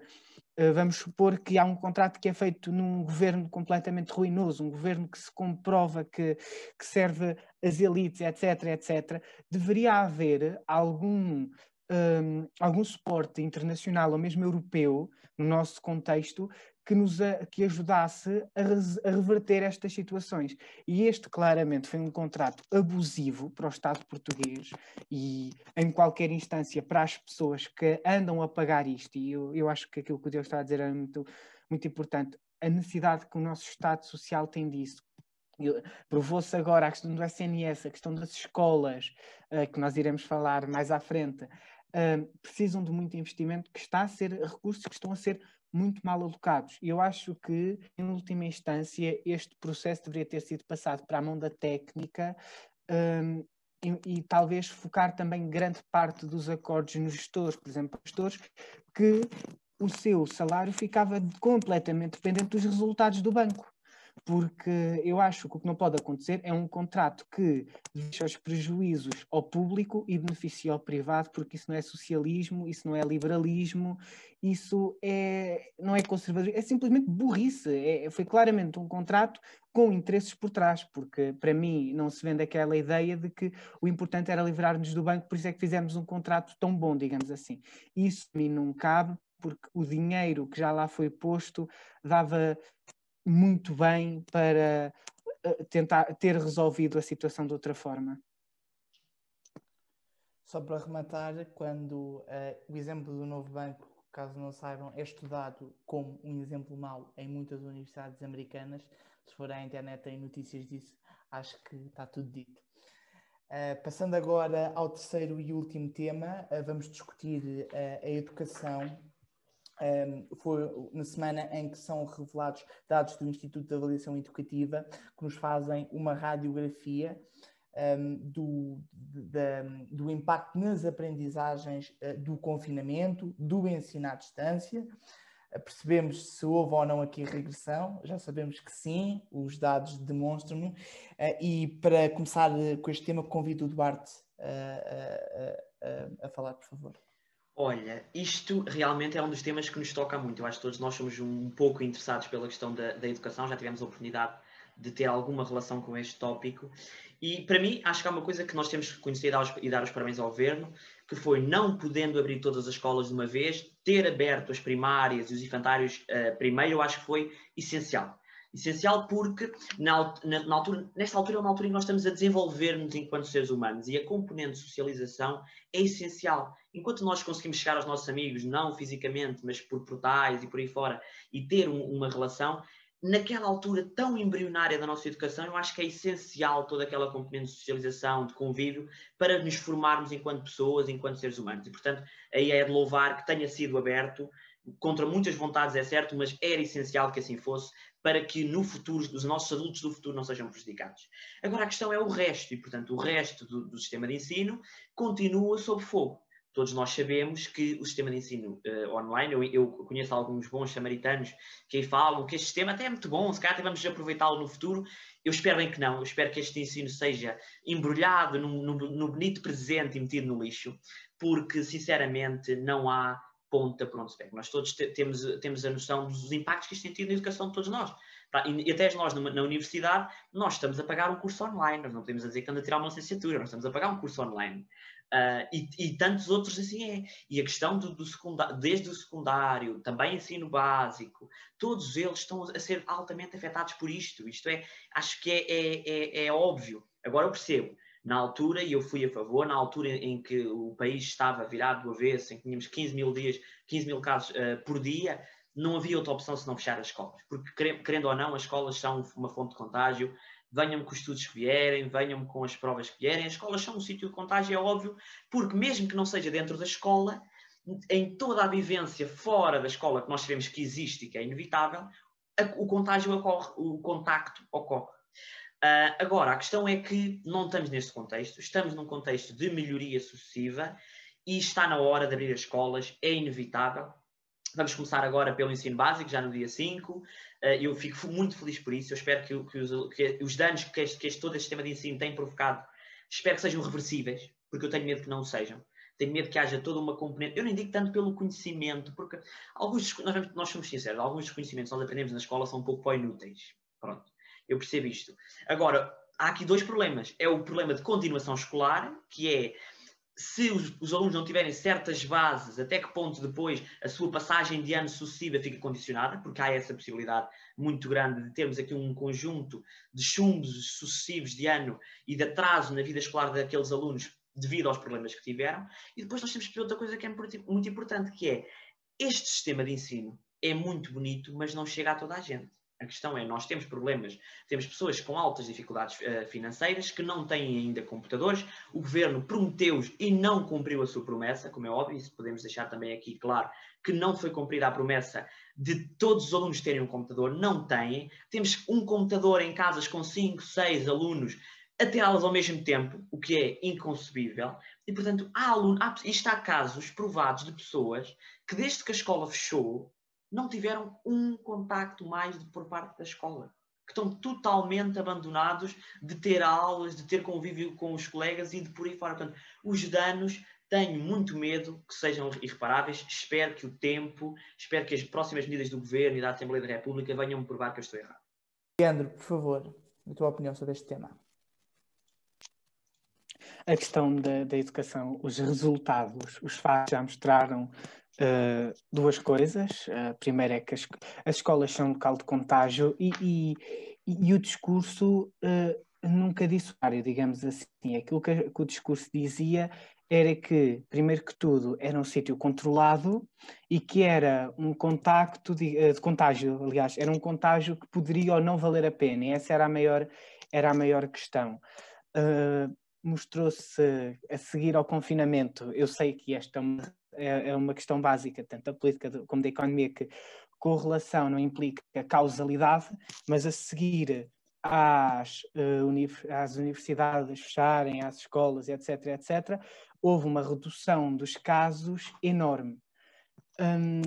uh, vamos supor que há um contrato que é feito num governo completamente ruinoso, um governo que se comprova que, que serve as elites, etc., etc., deveria haver algum um, algum suporte internacional ou mesmo europeu, no nosso contexto, que nos a, que ajudasse a, res, a, reverter estas situações. E este claramente foi um contrato abusivo para o Estado português e em qualquer instância para as pessoas que andam a pagar isto. E eu, eu acho que aquilo que o Deus está a dizer é muito, muito importante. A necessidade que o nosso Estado Social tem disso. Provou-se agora a questão do SNS, a questão das escolas, uh, que nós iremos falar mais à frente, uh, precisam de muito investimento que está a ser, recursos que estão a ser muito mal alocados. E eu acho que, em última instância, este processo deveria ter sido passado para a mão da técnica um, e, e, talvez focar também grande parte dos acordos nos gestores, por exemplo, gestores que o seu salário ficava completamente dependente dos resultados do banco porque eu acho que o que não pode acontecer é um contrato que deixa os prejuízos ao público e beneficia ao privado, porque isso não é socialismo, isso não é liberalismo, isso é, não é conservadorismo, é simplesmente burrice. É, foi claramente um contrato com interesses por trás, porque para mim não se vende aquela ideia de que o importante era livrar-nos do banco, por isso é que fizemos um contrato tão bom, digamos assim. Isso a mim não cabe, porque o dinheiro que já lá foi posto dava muito bem para eh, tentar ter resolvido a situação de outra forma. Só para rematar, quando uh, o exemplo do novo banco, caso não saibam, é estudado como um exemplo mau em muitas universidades americanas, se for à internet tem notícias disso, acho que está tudo dito. Uh, passando agora ao terceiro e último tema, uh, vamos discutir a educação um, foi na semana em que são revelados dados do Instituto de Avaliação Educativa que nos fazem uma radiografia um, do, do impacto nas aprendizagens uh, do confinamento, do ensino à distância. Uh, percebemos se houve ou não aqui regressão, já sabemos que sim, os dados demonstram-no. Uh, e para começar com este tema, convido o Duarte a falar, por favor. Olha, isto realmente é um dos temas que nos toca muito. Eu acho que todos nós somos um pouco interessados pela questão da, da educação, já tivemos a oportunidade de ter alguma relação com este tópico. E para mim, acho que há uma coisa que nós temos que conhecer e dar os parabéns ao governo, que foi não podendo abrir todas as escolas de uma vez, ter aberto as primárias e os infantários uh, primeiro, eu acho que foi essencial. Essencial porque, na, na, na altura, nesta altura é uma altura em que nós estamos a desenvolver-nos enquanto seres humanos e a componente de socialização é essencial. Enquanto nós conseguimos chegar aos nossos amigos, não fisicamente, mas por portais e por aí fora, e ter um, uma relação, naquela altura tão embrionária da nossa educação, eu acho que é essencial toda aquela componente de socialização, de convívio, para nos formarmos enquanto pessoas, enquanto seres humanos. E, portanto, aí é de louvar que tenha sido aberto, contra muitas vontades, é certo, mas era essencial que assim fosse, para que no futuro os nossos adultos do futuro não sejam prejudicados. Agora a questão é o resto, e portanto o resto do, do sistema de ensino continua sob fogo. Todos nós sabemos que o sistema de ensino uh, online, eu, eu, conheço alguns bons samaritanos que aí falam que este sistema até é muito bom, se calhar até vamos aproveitá-lo no futuro. Eu espero bem que não, eu espero que este ensino seja embrulhado no, no, no bonito presente e metido no lixo, porque sinceramente não há ponta onde se pega. Nós todos te, temos, temos a noção dos impactos que isto tem tido na educação de todos nós. E, e até nós, numa, na universidade, nós estamos a pagar um curso online, nós não podemos dizer que estamos a tirar uma licenciatura, nós estamos a pagar um curso online. Uh, e, e, tantos outros assim é. E a questão do, do secundário, desde o secundário, também ensino básico, todos eles estão a ser altamente afetados por isto. Isto é, acho que é, é, é, é óbvio. Agora eu percebo, na altura, e eu fui a favor, na altura em que o país estava virado do avesso, em que tínhamos 15 mil dias, 15 mil casos uh, por dia, não havia outra opção senão fechar as escolas. Porque, querendo ou não, as escolas são uma fonte de contágio, venham com os estudos que vierem, venham com as provas que vierem. As escolas são um sítio de contágio, é óbvio, porque mesmo que não seja dentro da escola, em toda a vivência fora da escola que nós sabemos que existe e que é inevitável, o contágio ocorre, o contacto ocorre. Uh, agora, a questão é que não estamos neste contexto, estamos num contexto de melhoria sucessiva e está na hora de abrir as escolas, é inevitável. Vamos começar agora pelo ensino básico, já no dia 5. Eh, eu fico muito feliz por isso. Eu espero que, que, os, que os, danos que, este, que este, todo este sistema de ensino tem provocado, espero que sejam reversíveis, porque eu tenho medo que não sejam. Tenho medo que haja toda uma componente. Eu nem digo tanto pelo conhecimento, porque alguns, nós, nós somos sinceros, alguns dos conhecimentos que nós aprendemos na escola são um pouco inúteis. Pronto, eu percebo isto. Agora, há aqui dois problemas. É o problema de continuação escolar, que é se os, os, alunos não tiverem certas bases, até que ponto depois a sua passagem de ano sucessiva fica condicionada, porque há essa possibilidade muito grande de termos aqui um conjunto de chumbos sucessivos de ano e de atraso na vida escolar daqueles alunos devido aos problemas que tiveram. E depois nós temos outra coisa que é muito importante, que é este sistema de ensino é muito bonito, mas não chega a toda a gente. A questão é, nós temos problemas, temos pessoas com altas dificuldades uh, financeiras que não têm ainda computadores, o governo prometeu-os e não cumpriu a sua promessa, como é óbvio, isso podemos deixar também aqui claro, que não foi cumprida a promessa de todos os alunos terem um computador, não têm. Temos um computador em casas com 5, 6 alunos a ter aulas ao mesmo tempo, o que é inconcebível. E, portanto, há, aluno, há, isto há casos provados de pessoas que, desde que a escola fechou, não tiveram um contacto mais de, por parte da escola. Que estão totalmente abandonados de ter aulas, de ter convívio com os colegas e de por aí fora. Portanto, os danos tenho muito medo que sejam irreparáveis. Espero que o tempo, espero que as próximas medidas do Governo e da Assembleia da República venham provar que eu estou errado. Leandro, por favor, a tua opinião sobre este tema. A questão da, da educação, os resultados, os fatos já mostraram uh, duas coisas. A primeira é que as, as escolas são um local de contágio e, e, e o discurso uh, nunca disse digamos assim. Aquilo que, que o discurso dizia era que, primeiro que tudo, era um sítio controlado e que era um contacto de, eh, de, contágio, aliás, era um contágio que poderia ou não valer a pena, e essa era a maior, era a maior questão. Uh, Mostrou-se a seguir ao confinamento, eu sei que esta é uma é, é uma questão básica, tanto da política como da economia, que correlação não implica causalidade, mas a seguir às, uh, às universidades fecharem, às escolas, etc., etc., houve uma redução dos casos enorme. Um,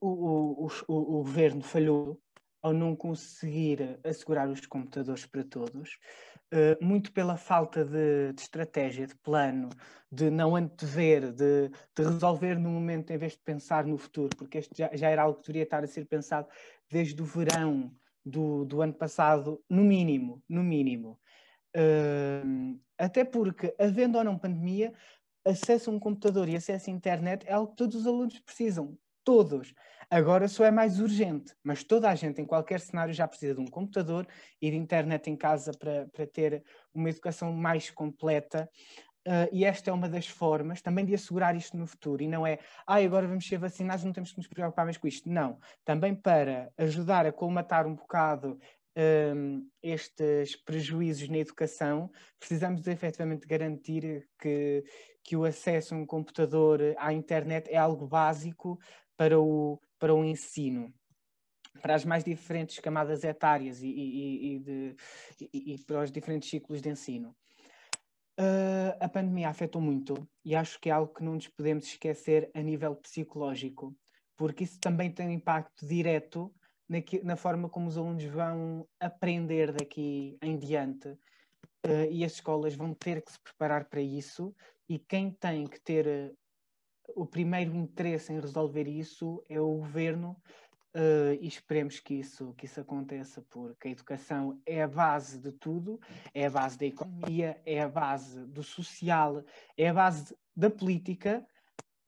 o, o, o, o, governo falhou ao não conseguir assegurar os computadores para todos, uh, muito pela falta de, de, estratégia, de plano, de não antever, de, de, resolver no momento em vez de pensar no futuro, porque este já, já, era algo que deveria estar a ser pensado desde o verão do, do ano passado, no mínimo, no mínimo. Uh, até porque, havendo ou não pandemia, acesso a um computador e acesso à internet é algo que todos os alunos precisam, todos. Agora só é mais urgente, mas toda a gente em qualquer cenário já precisa de um computador e de internet em casa para, ter uma educação mais completa. Uh, e esta é uma das formas também de assegurar isto no futuro. E não é, ah, agora vamos ser vacinados, não temos que nos preocupar mais com isto. Não. Também para ajudar a colmatar um bocado um, estes prejuízos na educação, precisamos de, efetivamente garantir que, que o acesso a um computador à internet é algo básico para o, para o ensino para as mais diferentes camadas etárias e, e, e, de, e, para os diferentes ciclos de ensino. Uh, a pandemia afetou muito e acho que é algo que não nos podemos esquecer a nível psicológico, porque isso também tem um impacto direto na, na forma como os alunos vão aprender daqui em diante. Uh, e as escolas vão ter que se preparar para isso, e quem tem que ter o primeiro interesse em resolver isso é o governo Uh, e esperemos que isso, que isso aconteça, porque a educação é a base de tudo, é a base da economia, é a base do social, é a base da política.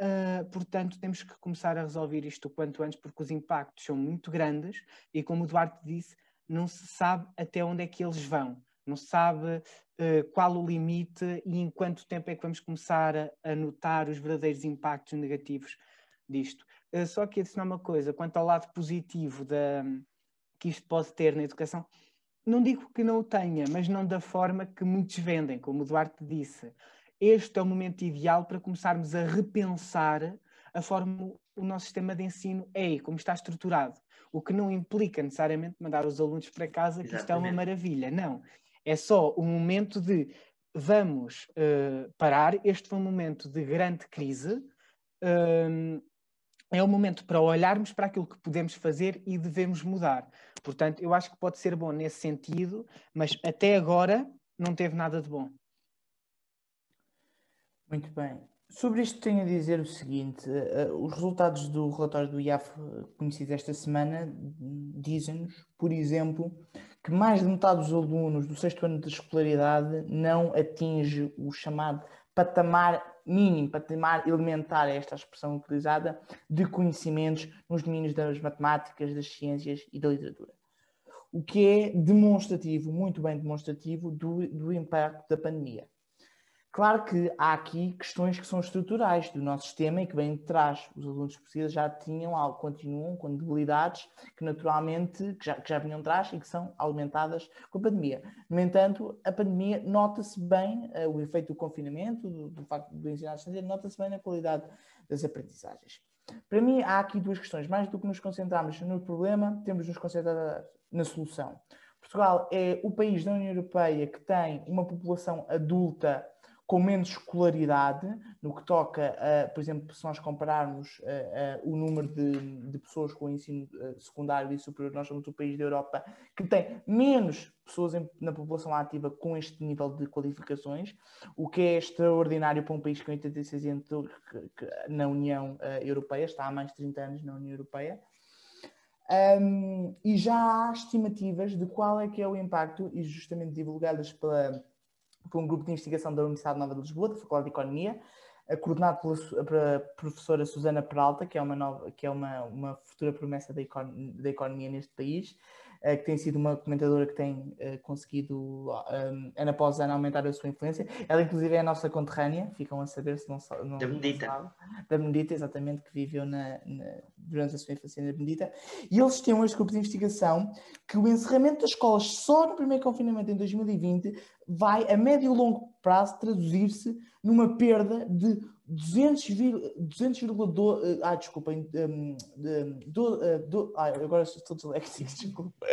Uh, portanto, temos que começar a resolver isto o quanto antes, porque os impactos são muito grandes e, como o Duarte disse, não se sabe até onde é que eles vão, não se sabe uh, qual o limite e em quanto tempo é que vamos começar a, a notar os verdadeiros impactos negativos disto. Uh, só que adicionar uma coisa, quanto ao lado positivo da, que isto pode ter na educação, não digo que não o tenha, mas não da forma que muitos vendem, como o Duarte disse. Este é o momento ideal para começarmos a repensar a forma o nosso sistema de ensino é e como está estruturado. O que não implica necessariamente mandar os alunos para casa, que isto é uma maravilha. Não. É só o momento de vamos uh, parar. Este foi um momento de grande crise. Uh, é o momento para olharmos para aquilo que podemos fazer e devemos mudar. Portanto, eu acho que pode ser bom nesse sentido, mas até agora não teve nada de bom. Muito bem. Sobre isto tenho a dizer o seguinte: uh, os resultados do relatório do IAF conhecidos esta semana dizem-nos, por exemplo, que mais de metade dos alunos do sexto ano de escolaridade não atinge o chamado patamar mínimo, patamar elementar, é esta expressão utilizada, de conhecimentos nos domínios das matemáticas, das ciências e da literatura. O que é demonstrativo, muito bem demonstrativo, do, do impacto da pandemia. Claro que há aqui questões que são estruturais do nosso sistema e que vêm de trás. Os alunos portugueses já tinham algo, continuam com debilidades que naturalmente que já, que já vinham de trás e que são alimentadas com a pandemia. No entanto, a pandemia nota-se bem, uh, o efeito do confinamento, do, do facto do à distância, nota-se bem na qualidade das aprendizagens. Para mim, há aqui duas questões. Mais do que nos concentrarmos no problema, temos de nos concentrar na solução. Portugal é o país da União Europeia que tem uma população adulta com menos escolaridade, no que toca, a, por exemplo, se nós compararmos o número de, de, pessoas com ensino secundário e superior, nós somos o país da Europa que tem menos pessoas em, na população ativa com este nível de qualificações, o que é extraordinário para um país com 86 anos na União Europeia, está há mais de 30 anos na União Europeia. Um, e já há estimativas de qual é que é o impacto, e justamente divulgadas pela por um grupo de investigação da Universidade Nova de Lisboa, da Faculdade de Economia, eh, coordenado pela, pela, professora Susana Peralta, que é uma, nova, que é uma, uma futura promessa da, econ, da economia neste país, que tem sido uma comentadora que tem uh, conseguido, um, ano após ano, aumentar a sua influência. Ela, inclusive, é a nossa conterrânea, ficam a saber se não, não Da Benedita. da Benedita, exatamente, que viveu na, na, durante a sua infância na Benedita. E eles tinham este grupo de investigação que o encerramento das escolas só no primeiro confinamento em 2020 vai, a médio e longo prazo, traduzir-se numa perda de 200,2. Eh, ah, desculpem. Do, uh, do, ah, agora estou disléxico, [LAUGHS] desculpa.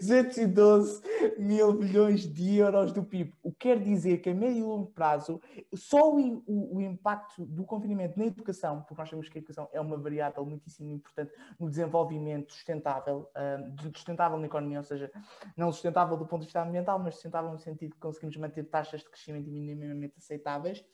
212 mil milhões de euros do PIB. O que quer dizer que a médio e longo prazo, só o, o, o, impacto do confinamento na educação, porque nós sabemos que a educação é uma variável muitíssimo importante no desenvolvimento sustentável, uh, sustentável na economia, ou seja, não sustentável do ponto de vista ambiental, mas sustentável no sentido que conseguimos manter taxas de crescimento minimamente aceitáveis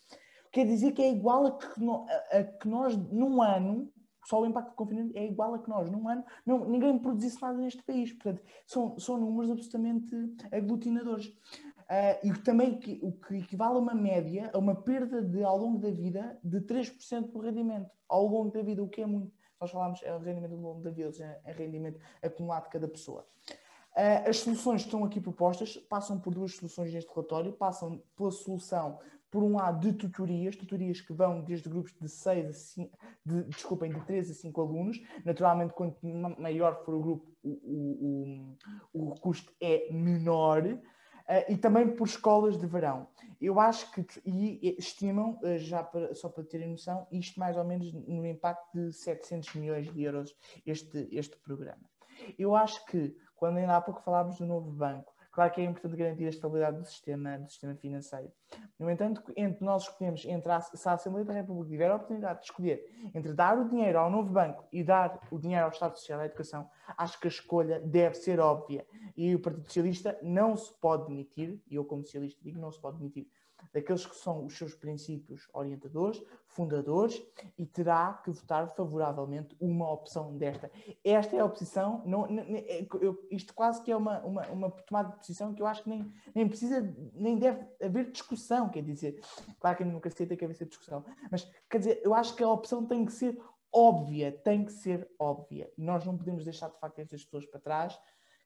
quer dizer que é igual a que, no, a, a que nós, num ano, só o impacto do confinamento é igual a que nós, num ano, não, ninguém produzisse nada neste país. Portanto, são, são números absolutamente aglutinadores. Uh, e também que, o que equivale a uma média, a uma perda de, ao longo da vida de 3% do rendimento. Ao longo da vida, o que é muito. Nós falamos é o rendimento ao longo da vida, é, é rendimento acumulado de cada pessoa. Uh, as soluções que estão aqui propostas passam por duas soluções neste relatório. Passam pela solução por um lado, de tutorias, tutorias que vão desde grupos de 6 a 5, de, desculpem, de 3 a 5 alunos. Naturalmente, quanto maior for o grupo, o, o, o, custo é menor. Uh, e também por escolas de verão. Eu acho que, e estimam, uh, já para, só para terem noção, isto mais ou menos no impacto de 700 milhões de euros este, este programa. Eu acho que, quando ainda há pouco falávamos do novo banco, Claro que é importante garantir a estabilidade do sistema, do sistema financeiro. No entanto, entre nós escolhemos, entre a, se a Assembleia da República tiver a oportunidade de escolher entre dar o dinheiro ao novo banco e dar o dinheiro ao Estado Social à Educação, acho que a escolha deve ser óbvia. E o Partido Socialista não se pode demitir, e eu como socialista digo, não se pode demitir daqueles que são os seus princípios orientadores, fundadores, e terá que votar favoravelmente uma opção desta. Esta é a opção, não, é, eu, isto quase que é uma, uma, uma, tomada de posição que eu acho que nem, nem precisa, nem deve haver discussão, quer dizer, claro que a democracia tem que haver discussão, mas quer dizer, eu acho que a opção tem que ser óbvia, tem que ser óbvia. Nós não podemos deixar de facto estas pessoas para trás.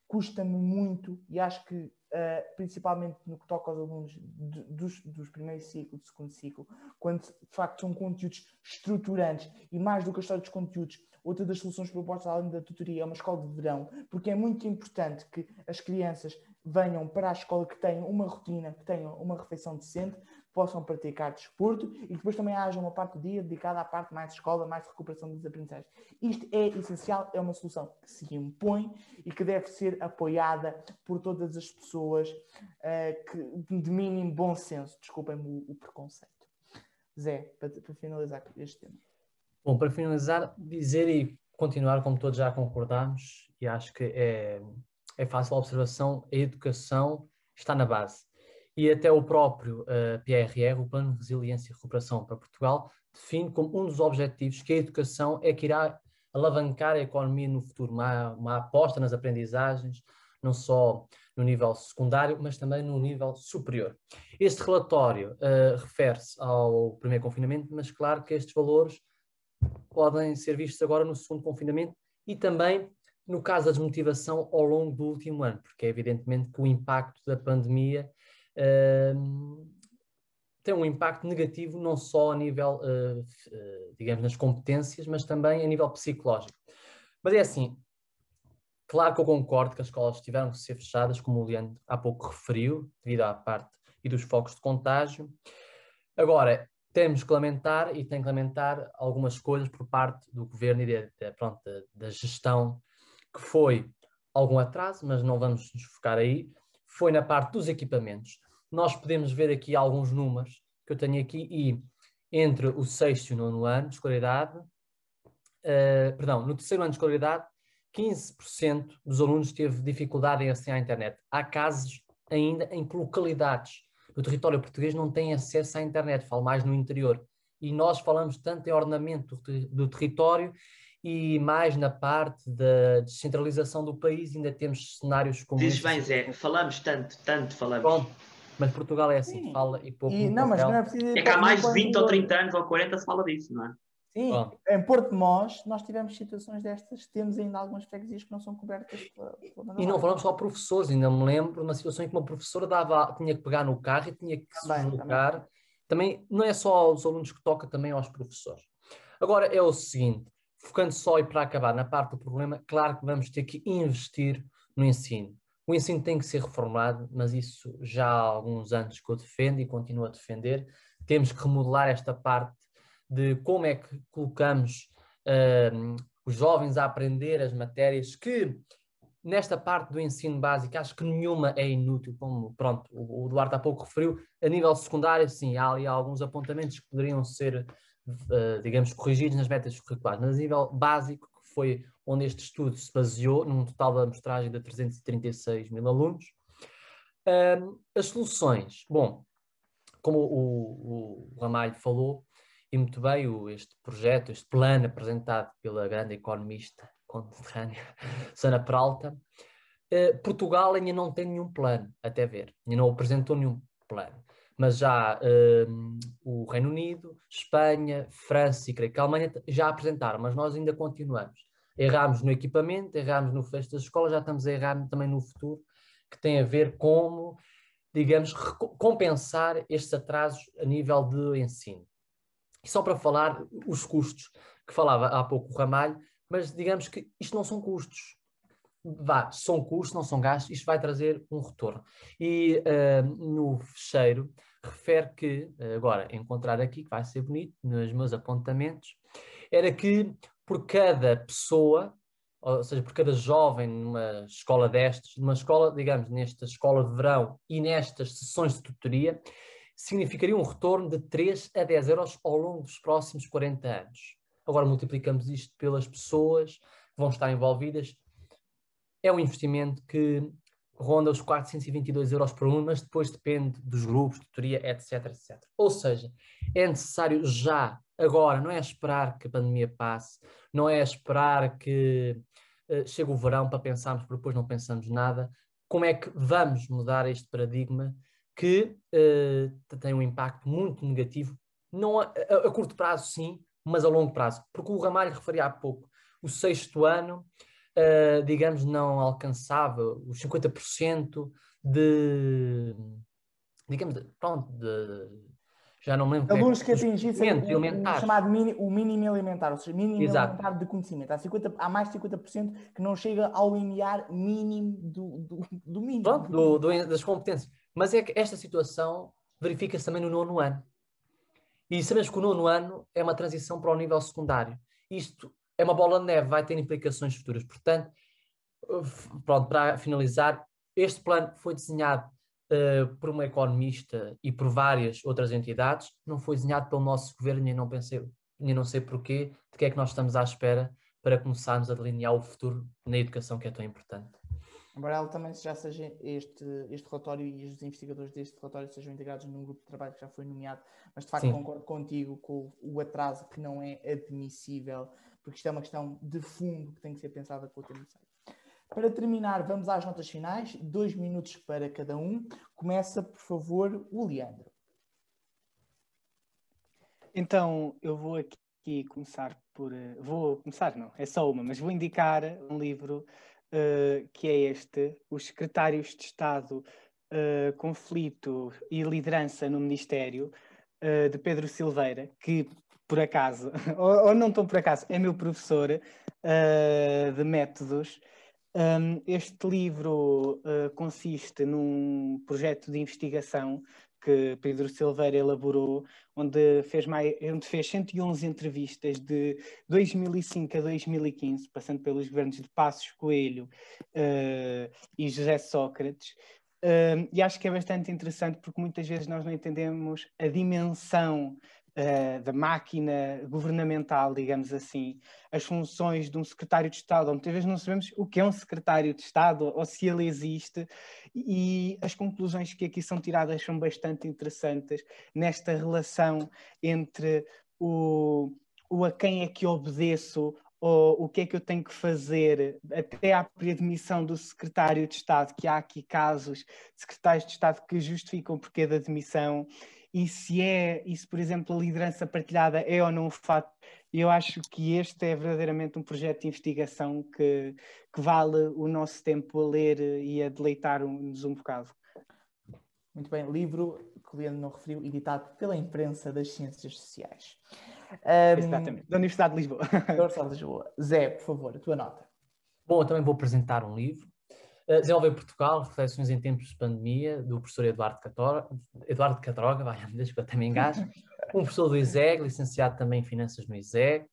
Custa-me muito e acho que, uh, principalmente no que toca aos alunos de, dos, dos primeiros ciclo, do segundo ciclo, quando de facto são conteúdos estruturantes e mais do que a história dos conteúdos, outra das soluções propostas além da tutoria é uma escola de verão, porque é muito importante que as crianças venham para a escola que tenham uma rotina, que tenham uma refeição decente, possam praticar desporto e depois também haja uma parte do dia dedicada à parte mais de escola, mais de recuperação das aprendizagens. Isto é essencial, é uma solução que se impõe e que deve ser apoiada por todas as pessoas uh, que, de mínimo bom senso. Desculpem-me o, o, preconceito. Zé, para, para finalizar este tema. Bom, para finalizar, dizer e continuar como todos já concordamos, e acho que é, é fácil a observação, a educação está na base e até o próprio uh, eh, PRR, o Plano de Resiliência e Recuperação para Portugal, define como um dos objetivos que a educação é que irá alavancar a economia no futuro, uma, uma aposta nas aprendizagens, não só no nível secundário, mas também no nível superior. Este relatório uh, refere-se ao primeiro confinamento, mas claro que estes valores podem ser vistos agora no segundo confinamento e também no caso da desmotivação ao longo do último ano, porque é evidentemente que o impacto da pandemia tem um impacto negativo não só a nível, uh, uh, digamos, nas competências, mas também a nível psicológico. Mas é assim, claro que eu concordo que as escolas tiveram que ser fechadas, como o Leandro há pouco referiu, devido à parte e dos focos de contágio. Agora, temos que lamentar e tem que lamentar algumas coisas por parte do governo e de, de, pronto, da gestão, que foi algum atraso, mas não vamos nos focar aí, foi na parte dos equipamentos nós podemos ver aqui alguns números que eu tenho aqui e entre o sexto e o nono ano de escolaridade, uh, perdão, no terceiro ano de escolaridade, 15% dos alunos teve dificuldade em acessar à internet. Há casos ainda em que localidades do território português não têm acesso à internet, falo mais no interior. E nós falamos tanto em ordenamento do, do território e mais na parte da descentralização do país, ainda temos cenários como. Diz bem, Zé, falamos tanto, tanto falamos. Bom, mas Portugal é assim, Sim. fala e pouco. E, não, mas não é preciso. É que há mais de 20 ou 30 anos ou 40 se fala disso, não é? Sim, Bom. em Porto de Mós nós tivemos situações destas, temos ainda algumas freguesias que não são cobertas pela, pela E não falamos só professores, ainda me lembro de uma situação em que uma professora dava, tinha que pegar no carro e tinha que também, se deslocar. Também. também não é só aos alunos que toca, também aos professores. Agora é o seguinte, focando só e para acabar na parte do problema, claro que vamos ter que investir no ensino. O ensino tem que ser reformado, mas isso já há alguns anos que eu defendo e continuo a defender. Temos que remodelar esta parte de como é que colocamos uh, os jovens a aprender as matérias que nesta parte do ensino básico acho que nenhuma é inútil, como pronto, o, Duarte há pouco referiu, a nível secundário sim, há ali alguns apontamentos que poderiam ser, uh, digamos, corrigidos nas metas curriculares, mas a nível básico, que foi onde este estudo se baseou, num total de amostragem de 336 mil alunos. Um, as soluções, bom, como o, o, Ramalho falou, e muito bem, o, este projeto, este plano apresentado pela grande economista contemporânea, [LAUGHS] Sana Peralta, uh, Portugal ainda não tem nenhum plano, até ver, ainda não apresentou nenhum plano. Mas já o Reino Unido, Espanha, França e creio que a Alemanha já apresentaram, mas nós ainda continuamos erramos no equipamento, erramos no fecho das escolas, já estamos a errar também no futuro, que tem a ver como, digamos, compensar estes atrasos a nível de ensino. E só para falar os custos, que falava há pouco o Ramalho, mas digamos que isto não são custos. Vá, são custos, não são gastos, isto vai trazer um retorno. E uh, no fecheiro refere que, agora encontrar aqui, que vai ser bonito, nos meus apontamentos, era que por cada pessoa, ou seja, por cada jovem numa escola destas, numa escola, digamos, nesta escola de verão e nestas sessões de tutoria, significaria um retorno de 3 a 10 euros ao longo dos próximos 40 anos. Agora multiplicamos isto pelas pessoas que vão estar envolvidas. É um investimento que ronda os 422 euros por aluno, mas depois depende dos grupos, tutoria, etc, etc. Ou seja, é necessário já, agora, não é esperar que a pandemia passe, não é esperar que uh, chegue o verão para pensarmos, porque depois não pensamos nada. Como é que vamos mudar este paradigma que uh, tem um impacto muito negativo, não a, a, a, curto prazo sim, mas a longo prazo. Porque o Ramalho referia há pouco, o sexto ano uh, digamos, não alcançava os 50% de, digamos, de, pronto, de, já não me lembro. É Alunos que atingissem o, o, chamado mini, o mínimo alimentar, ou seja, mínimo Exato. alimentar de conhecimento. Há, 50, há mais de 50% que não chega ao limiar mínimo do, do, do mínimo. Pronto, do, do, das competências. Mas é que esta situação verifica-se também no nono ano. E sabemos que o nono ano é uma transição para o nível secundário. Isto é uma bola de neve, vai ter implicações futuras. Portanto, pronto, para finalizar, este plano foi desenhado uh, por uma economista e por várias outras entidades, não foi desenhado pelo nosso governo e não pensei, e não sei porquê, de que é que nós estamos à espera para começarmos a delinear o futuro na educação que é tão importante. Embora também já seja este, este relatório e os investigadores deste relatório sejam integrados num grupo de trabalho que já foi nomeado, mas de facto Sim. concordo contigo com o atraso que não é admissível porque isto é uma questão de fundo que tem que ser pensada com o tema Para terminar, vamos às notas finais, dois minutos para cada um. Começa, por favor, o Leandro. Então, eu vou aqui começar por. Eh, vou começar, não, é só uma, mas vou indicar um livro uh, que é este: Os Secretários de Estado, uh, Conflito e Liderança no Ministério, uh, de Pedro Silveira, que por acaso, [LAUGHS] ou, ou, não tão por acaso, é meu professor de métodos. Um, este livro uh, consiste num projeto de investigação que Pedro Silveira elaborou, onde fez, mais, onde fez 111 entrevistas de 2005 a 2015, passando pelos governos de Passos Coelho uh, e José Sócrates. Uh, e acho que é bastante interessante porque muitas vezes nós não entendemos a dimensão uh, da máquina governamental, digamos assim, as funções de um secretário de Estado, ou muitas vezes não sabemos o que é um secretário de Estado ou se ele existe, e as conclusões que aqui são tiradas são bastante interessantes nesta relação entre o, o a quem é que obedeço ou o que é que eu tenho que fazer até à admissão do secretário de Estado, que há aqui casos de secretários de Estado que justificam o porquê da demissão e se é, e se por exemplo a liderança partilhada é ou não um fato, eu acho que este é verdadeiramente um projeto de investigação que, que vale o nosso tempo a ler e a deleitar-nos um bocado. Muito bem, livro que o Leandro não referiu, editado pela imprensa das ciências sociais. Um, Exatamente, da Universidade de Lisboa. Da Universidade de Lisboa. Zé, por favor, a tua nota. Bom, eu também vou apresentar um livro Uh, desenvolveu Portugal, Reflexões em Tempos de Pandemia, do professor Eduardo Catroga, Eduardo Catroga, vai, [LAUGHS] desde que eu também engasgo, um professor do ISEG, licenciado também em Finanças no ISEG,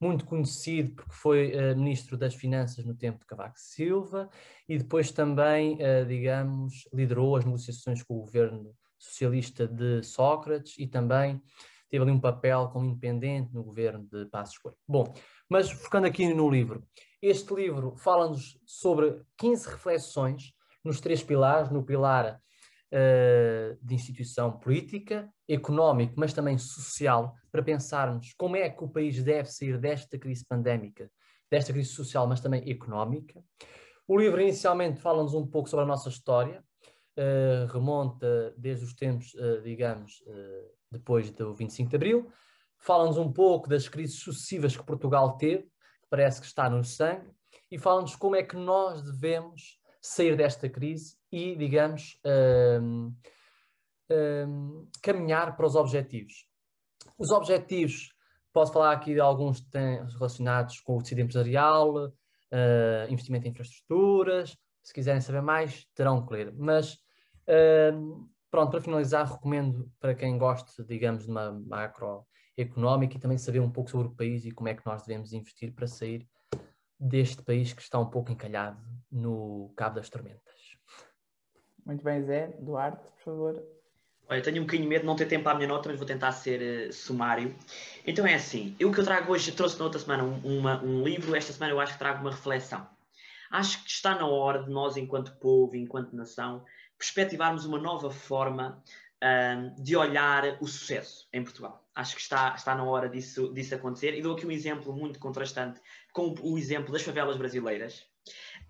muito conhecido porque foi uh, Ministro das Finanças no tempo de Cavaco Silva. E depois também, uh, digamos, liderou as negociações com o governo socialista de Sócrates e também teve ali um papel como independente no governo de Passos Coelho. Bom, mas focando aqui no livro, este livro fala-nos sobre 15 reflexões nos três pilares, no pilar uh, de instituição política, económico, mas também social, para pensarmos como é que o país deve sair desta crise pandémica, desta crise social, mas também económica. O livro inicialmente fala-nos um pouco sobre a nossa história, uh, remonta desde os tempos, uh, digamos, depois do 25 de Abril, fala-nos um pouco das crises sucessivas que Portugal teve, parece que está no sangue, e fala-nos como é que nós devemos sair desta crise e, digamos, um, um, caminhar para os objetivos. Os objetivos, posso falar aqui de alguns relacionados com o tecido empresarial, uh, investimento em infraestruturas, se quiserem saber mais, terão que ler. Mas, uh, pronto, para finalizar, recomendo para quem gosta, digamos, de uma macro económica e também saber um pouco sobre o país e como é que nós devemos investir para sair deste país que está um pouco encalhado no Cabo das Tormentas. Muito bem, Zé. Duarte, por favor. Olha, tenho um bocadinho medo de não ter tempo à minha nota, mas vou tentar ser uh, sumário. Então é assim, eu que eu trago hoje, trouxe na outra semana um, uma, um livro, esta semana eu acho que trago uma reflexão. Acho que está na hora de nós, enquanto povo, enquanto nação, perspectivarmos uma nova forma um, de olhar o sucesso em Portugal. Acho que está, está na hora disso, disso acontecer. E dou aqui um exemplo muito contrastante com o exemplo das favelas brasileiras,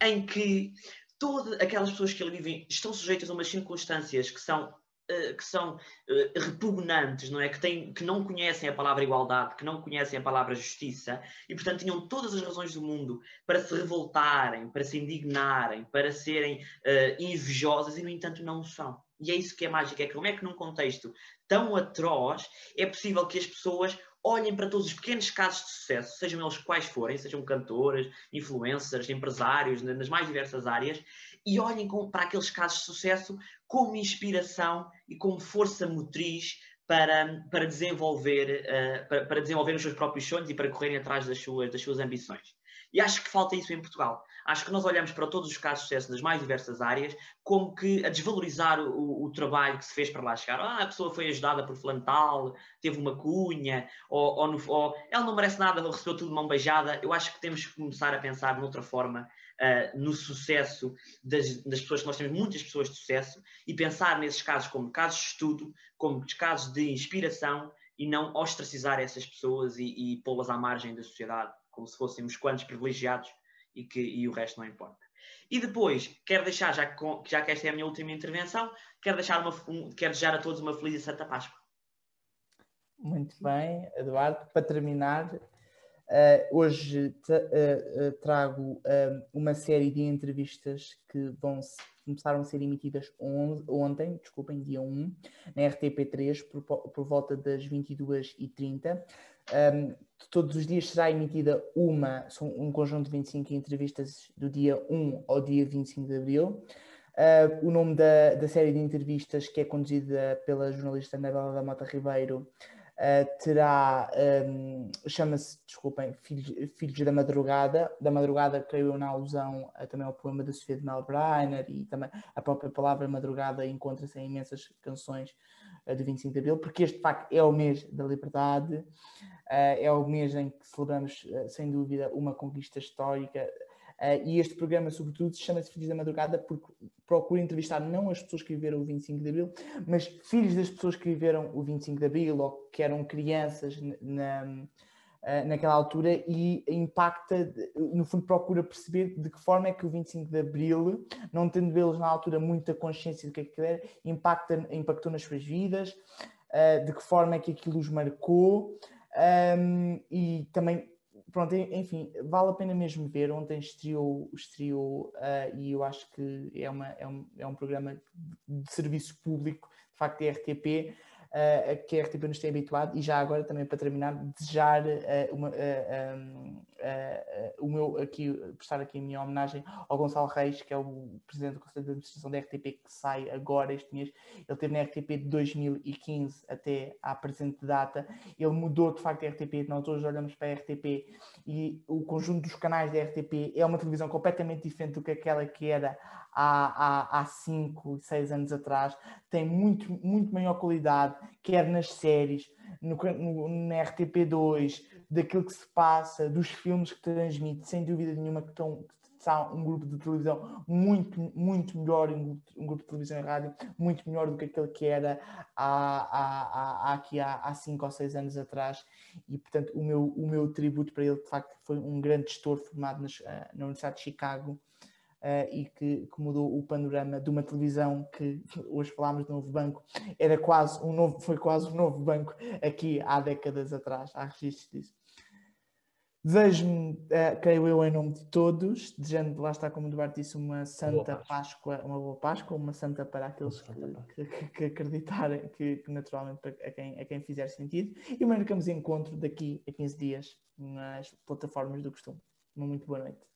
em que todas aquelas pessoas que ali vivem estão sujeitas a umas circunstâncias que são Uh, que são uh, repugnantes, não é? Que, têm, que não conhecem a palavra igualdade, que não conhecem a palavra justiça e, portanto, tinham todas as razões do mundo para se revoltarem, para se indignarem, para serem uh, invejosas e, no entanto, não são. E é isso que é mágico, é como é que num contexto tão atroz é possível que as pessoas olhem para todos os pequenos casos de sucesso, sejam eles quais forem, sejam cantores, influencers, empresários, nas mais diversas áreas, e olhem para aqueles casos de sucesso como inspiração e como força motriz para, para, desenvolver, uh, para, para, desenvolver os seus próprios sonhos e para correrem atrás das suas, das suas ambições. E acho que falta isso em Portugal. Acho que nós olhamos para todos os casos de sucesso das mais diversas áreas como que a desvalorizar o, o trabalho que se fez para lá chegar. Ah, a pessoa foi ajudada por flantal, teve uma cunha, ou, ou, no, ou ela não merece nada, recebeu tudo de mão beijada. Eu acho que temos que começar a pensar noutra forma Uh, no sucesso das, das, pessoas, que nós temos muitas pessoas de sucesso, e pensar nesses casos como casos de estudo, como casos de inspiração, e não ostracizar essas pessoas e, e pô-las à margem da sociedade, como se fossem uns quantos privilegiados e, que, e o resto não importa. E depois, quero deixar, já que, já que esta é a minha última intervenção, quero, deixar uma, um, quero desejar a todos uma feliz e santa Páscoa. Muito bem, Eduardo. Para terminar, uh, hoje uh, trago uma série de entrevistas que vão começaram a ser emitidas on, ontem, desculpem, dia 1, na RTP3, por, por volta das 22h30. Um, todos os dias será emitida uma, um conjunto de 25 entrevistas do dia 1 ao dia 25 de abril. Uh, o nome da, da, série de entrevistas, que é conduzida pela jornalista Anabela da Mota Ribeiro, uh, terá, um, chama-se, desculpem, Filhos, Filhos, da Madrugada. Da Madrugada, creio eu, na alusão uh, também ao poema da Sofia de Melbreiner e também a própria palavra madrugada encontra-se em imensas canções do 25 de Abril, porque este, de facto, é o mês da liberdade. Uh, é o mês em que celebramos, uh, sem dúvida, uma conquista histórica. Uh, e este programa, sobretudo, chama-se Filhos da Madrugada porque procura entrevistar não as pessoas que viveram o 25 de Abril, mas filhos das pessoas que viveram o 25 de Abril ou que eram crianças na, naquela altura e impacta, no fundo, procura perceber de que forma é que o 25 de Abril, não tendo eles na altura muita consciência do que é que era, impacta, impactou nas suas vidas, de que forma é que aquilo os marcou. Um, e também, pronto, enfim, vale a pena mesmo ver. Ontem estreou, estreou uh, e eu acho que é, uma, é, um, é um programa de serviço público, de facto, é RTP uh, que a RTP nos tem habituado, e já agora também para terminar, desejar uh, uma, uh, o meu aqui, prestar aqui a minha homenagem ao Gonçalo Reis, que é o presidente do Conselho de Administração da RTP, que sai agora este mês. Ele esteve na RTP de 2015 até à presente data. Ele mudou de facto a RTP, nós hoje olhamos para a RTP e o conjunto dos canais da RTP é uma televisão completamente diferente do que aquela que era há, há, há cinco, seis anos atrás, tem muito, muito maior qualidade, quer nas séries, no, no, na RTP2, daquilo que se passa, dos filmes que transmite, sem dúvida nenhuma que estão está um grupo de televisão muito, muito melhor, um, um grupo de televisão e rádio muito melhor do que aquele que era há, há, há, aqui há, há cinco ou seis anos atrás. E portanto o meu, o meu tributo para ele de facto foi um grande gestor formado nas, eh, na Universidade de Chicago Uh, e que, que, mudou o panorama de uma televisão que [LAUGHS] hoje falámos de novo banco, era quase um novo, foi quase um novo banco aqui há décadas atrás, há registros disso. Desejo-me, uh, creio eu, em nome de todos, desejando, lá está, como o Duarte disse, uma Santa Páscoa, uma boa Páscoa, uma Santa para aqueles que, que, que, acreditarem, que, que naturalmente a quem, a quem fizer sentido, e marcamos encontro daqui a 15 dias nas plataformas do costume. Uma muito boa noite.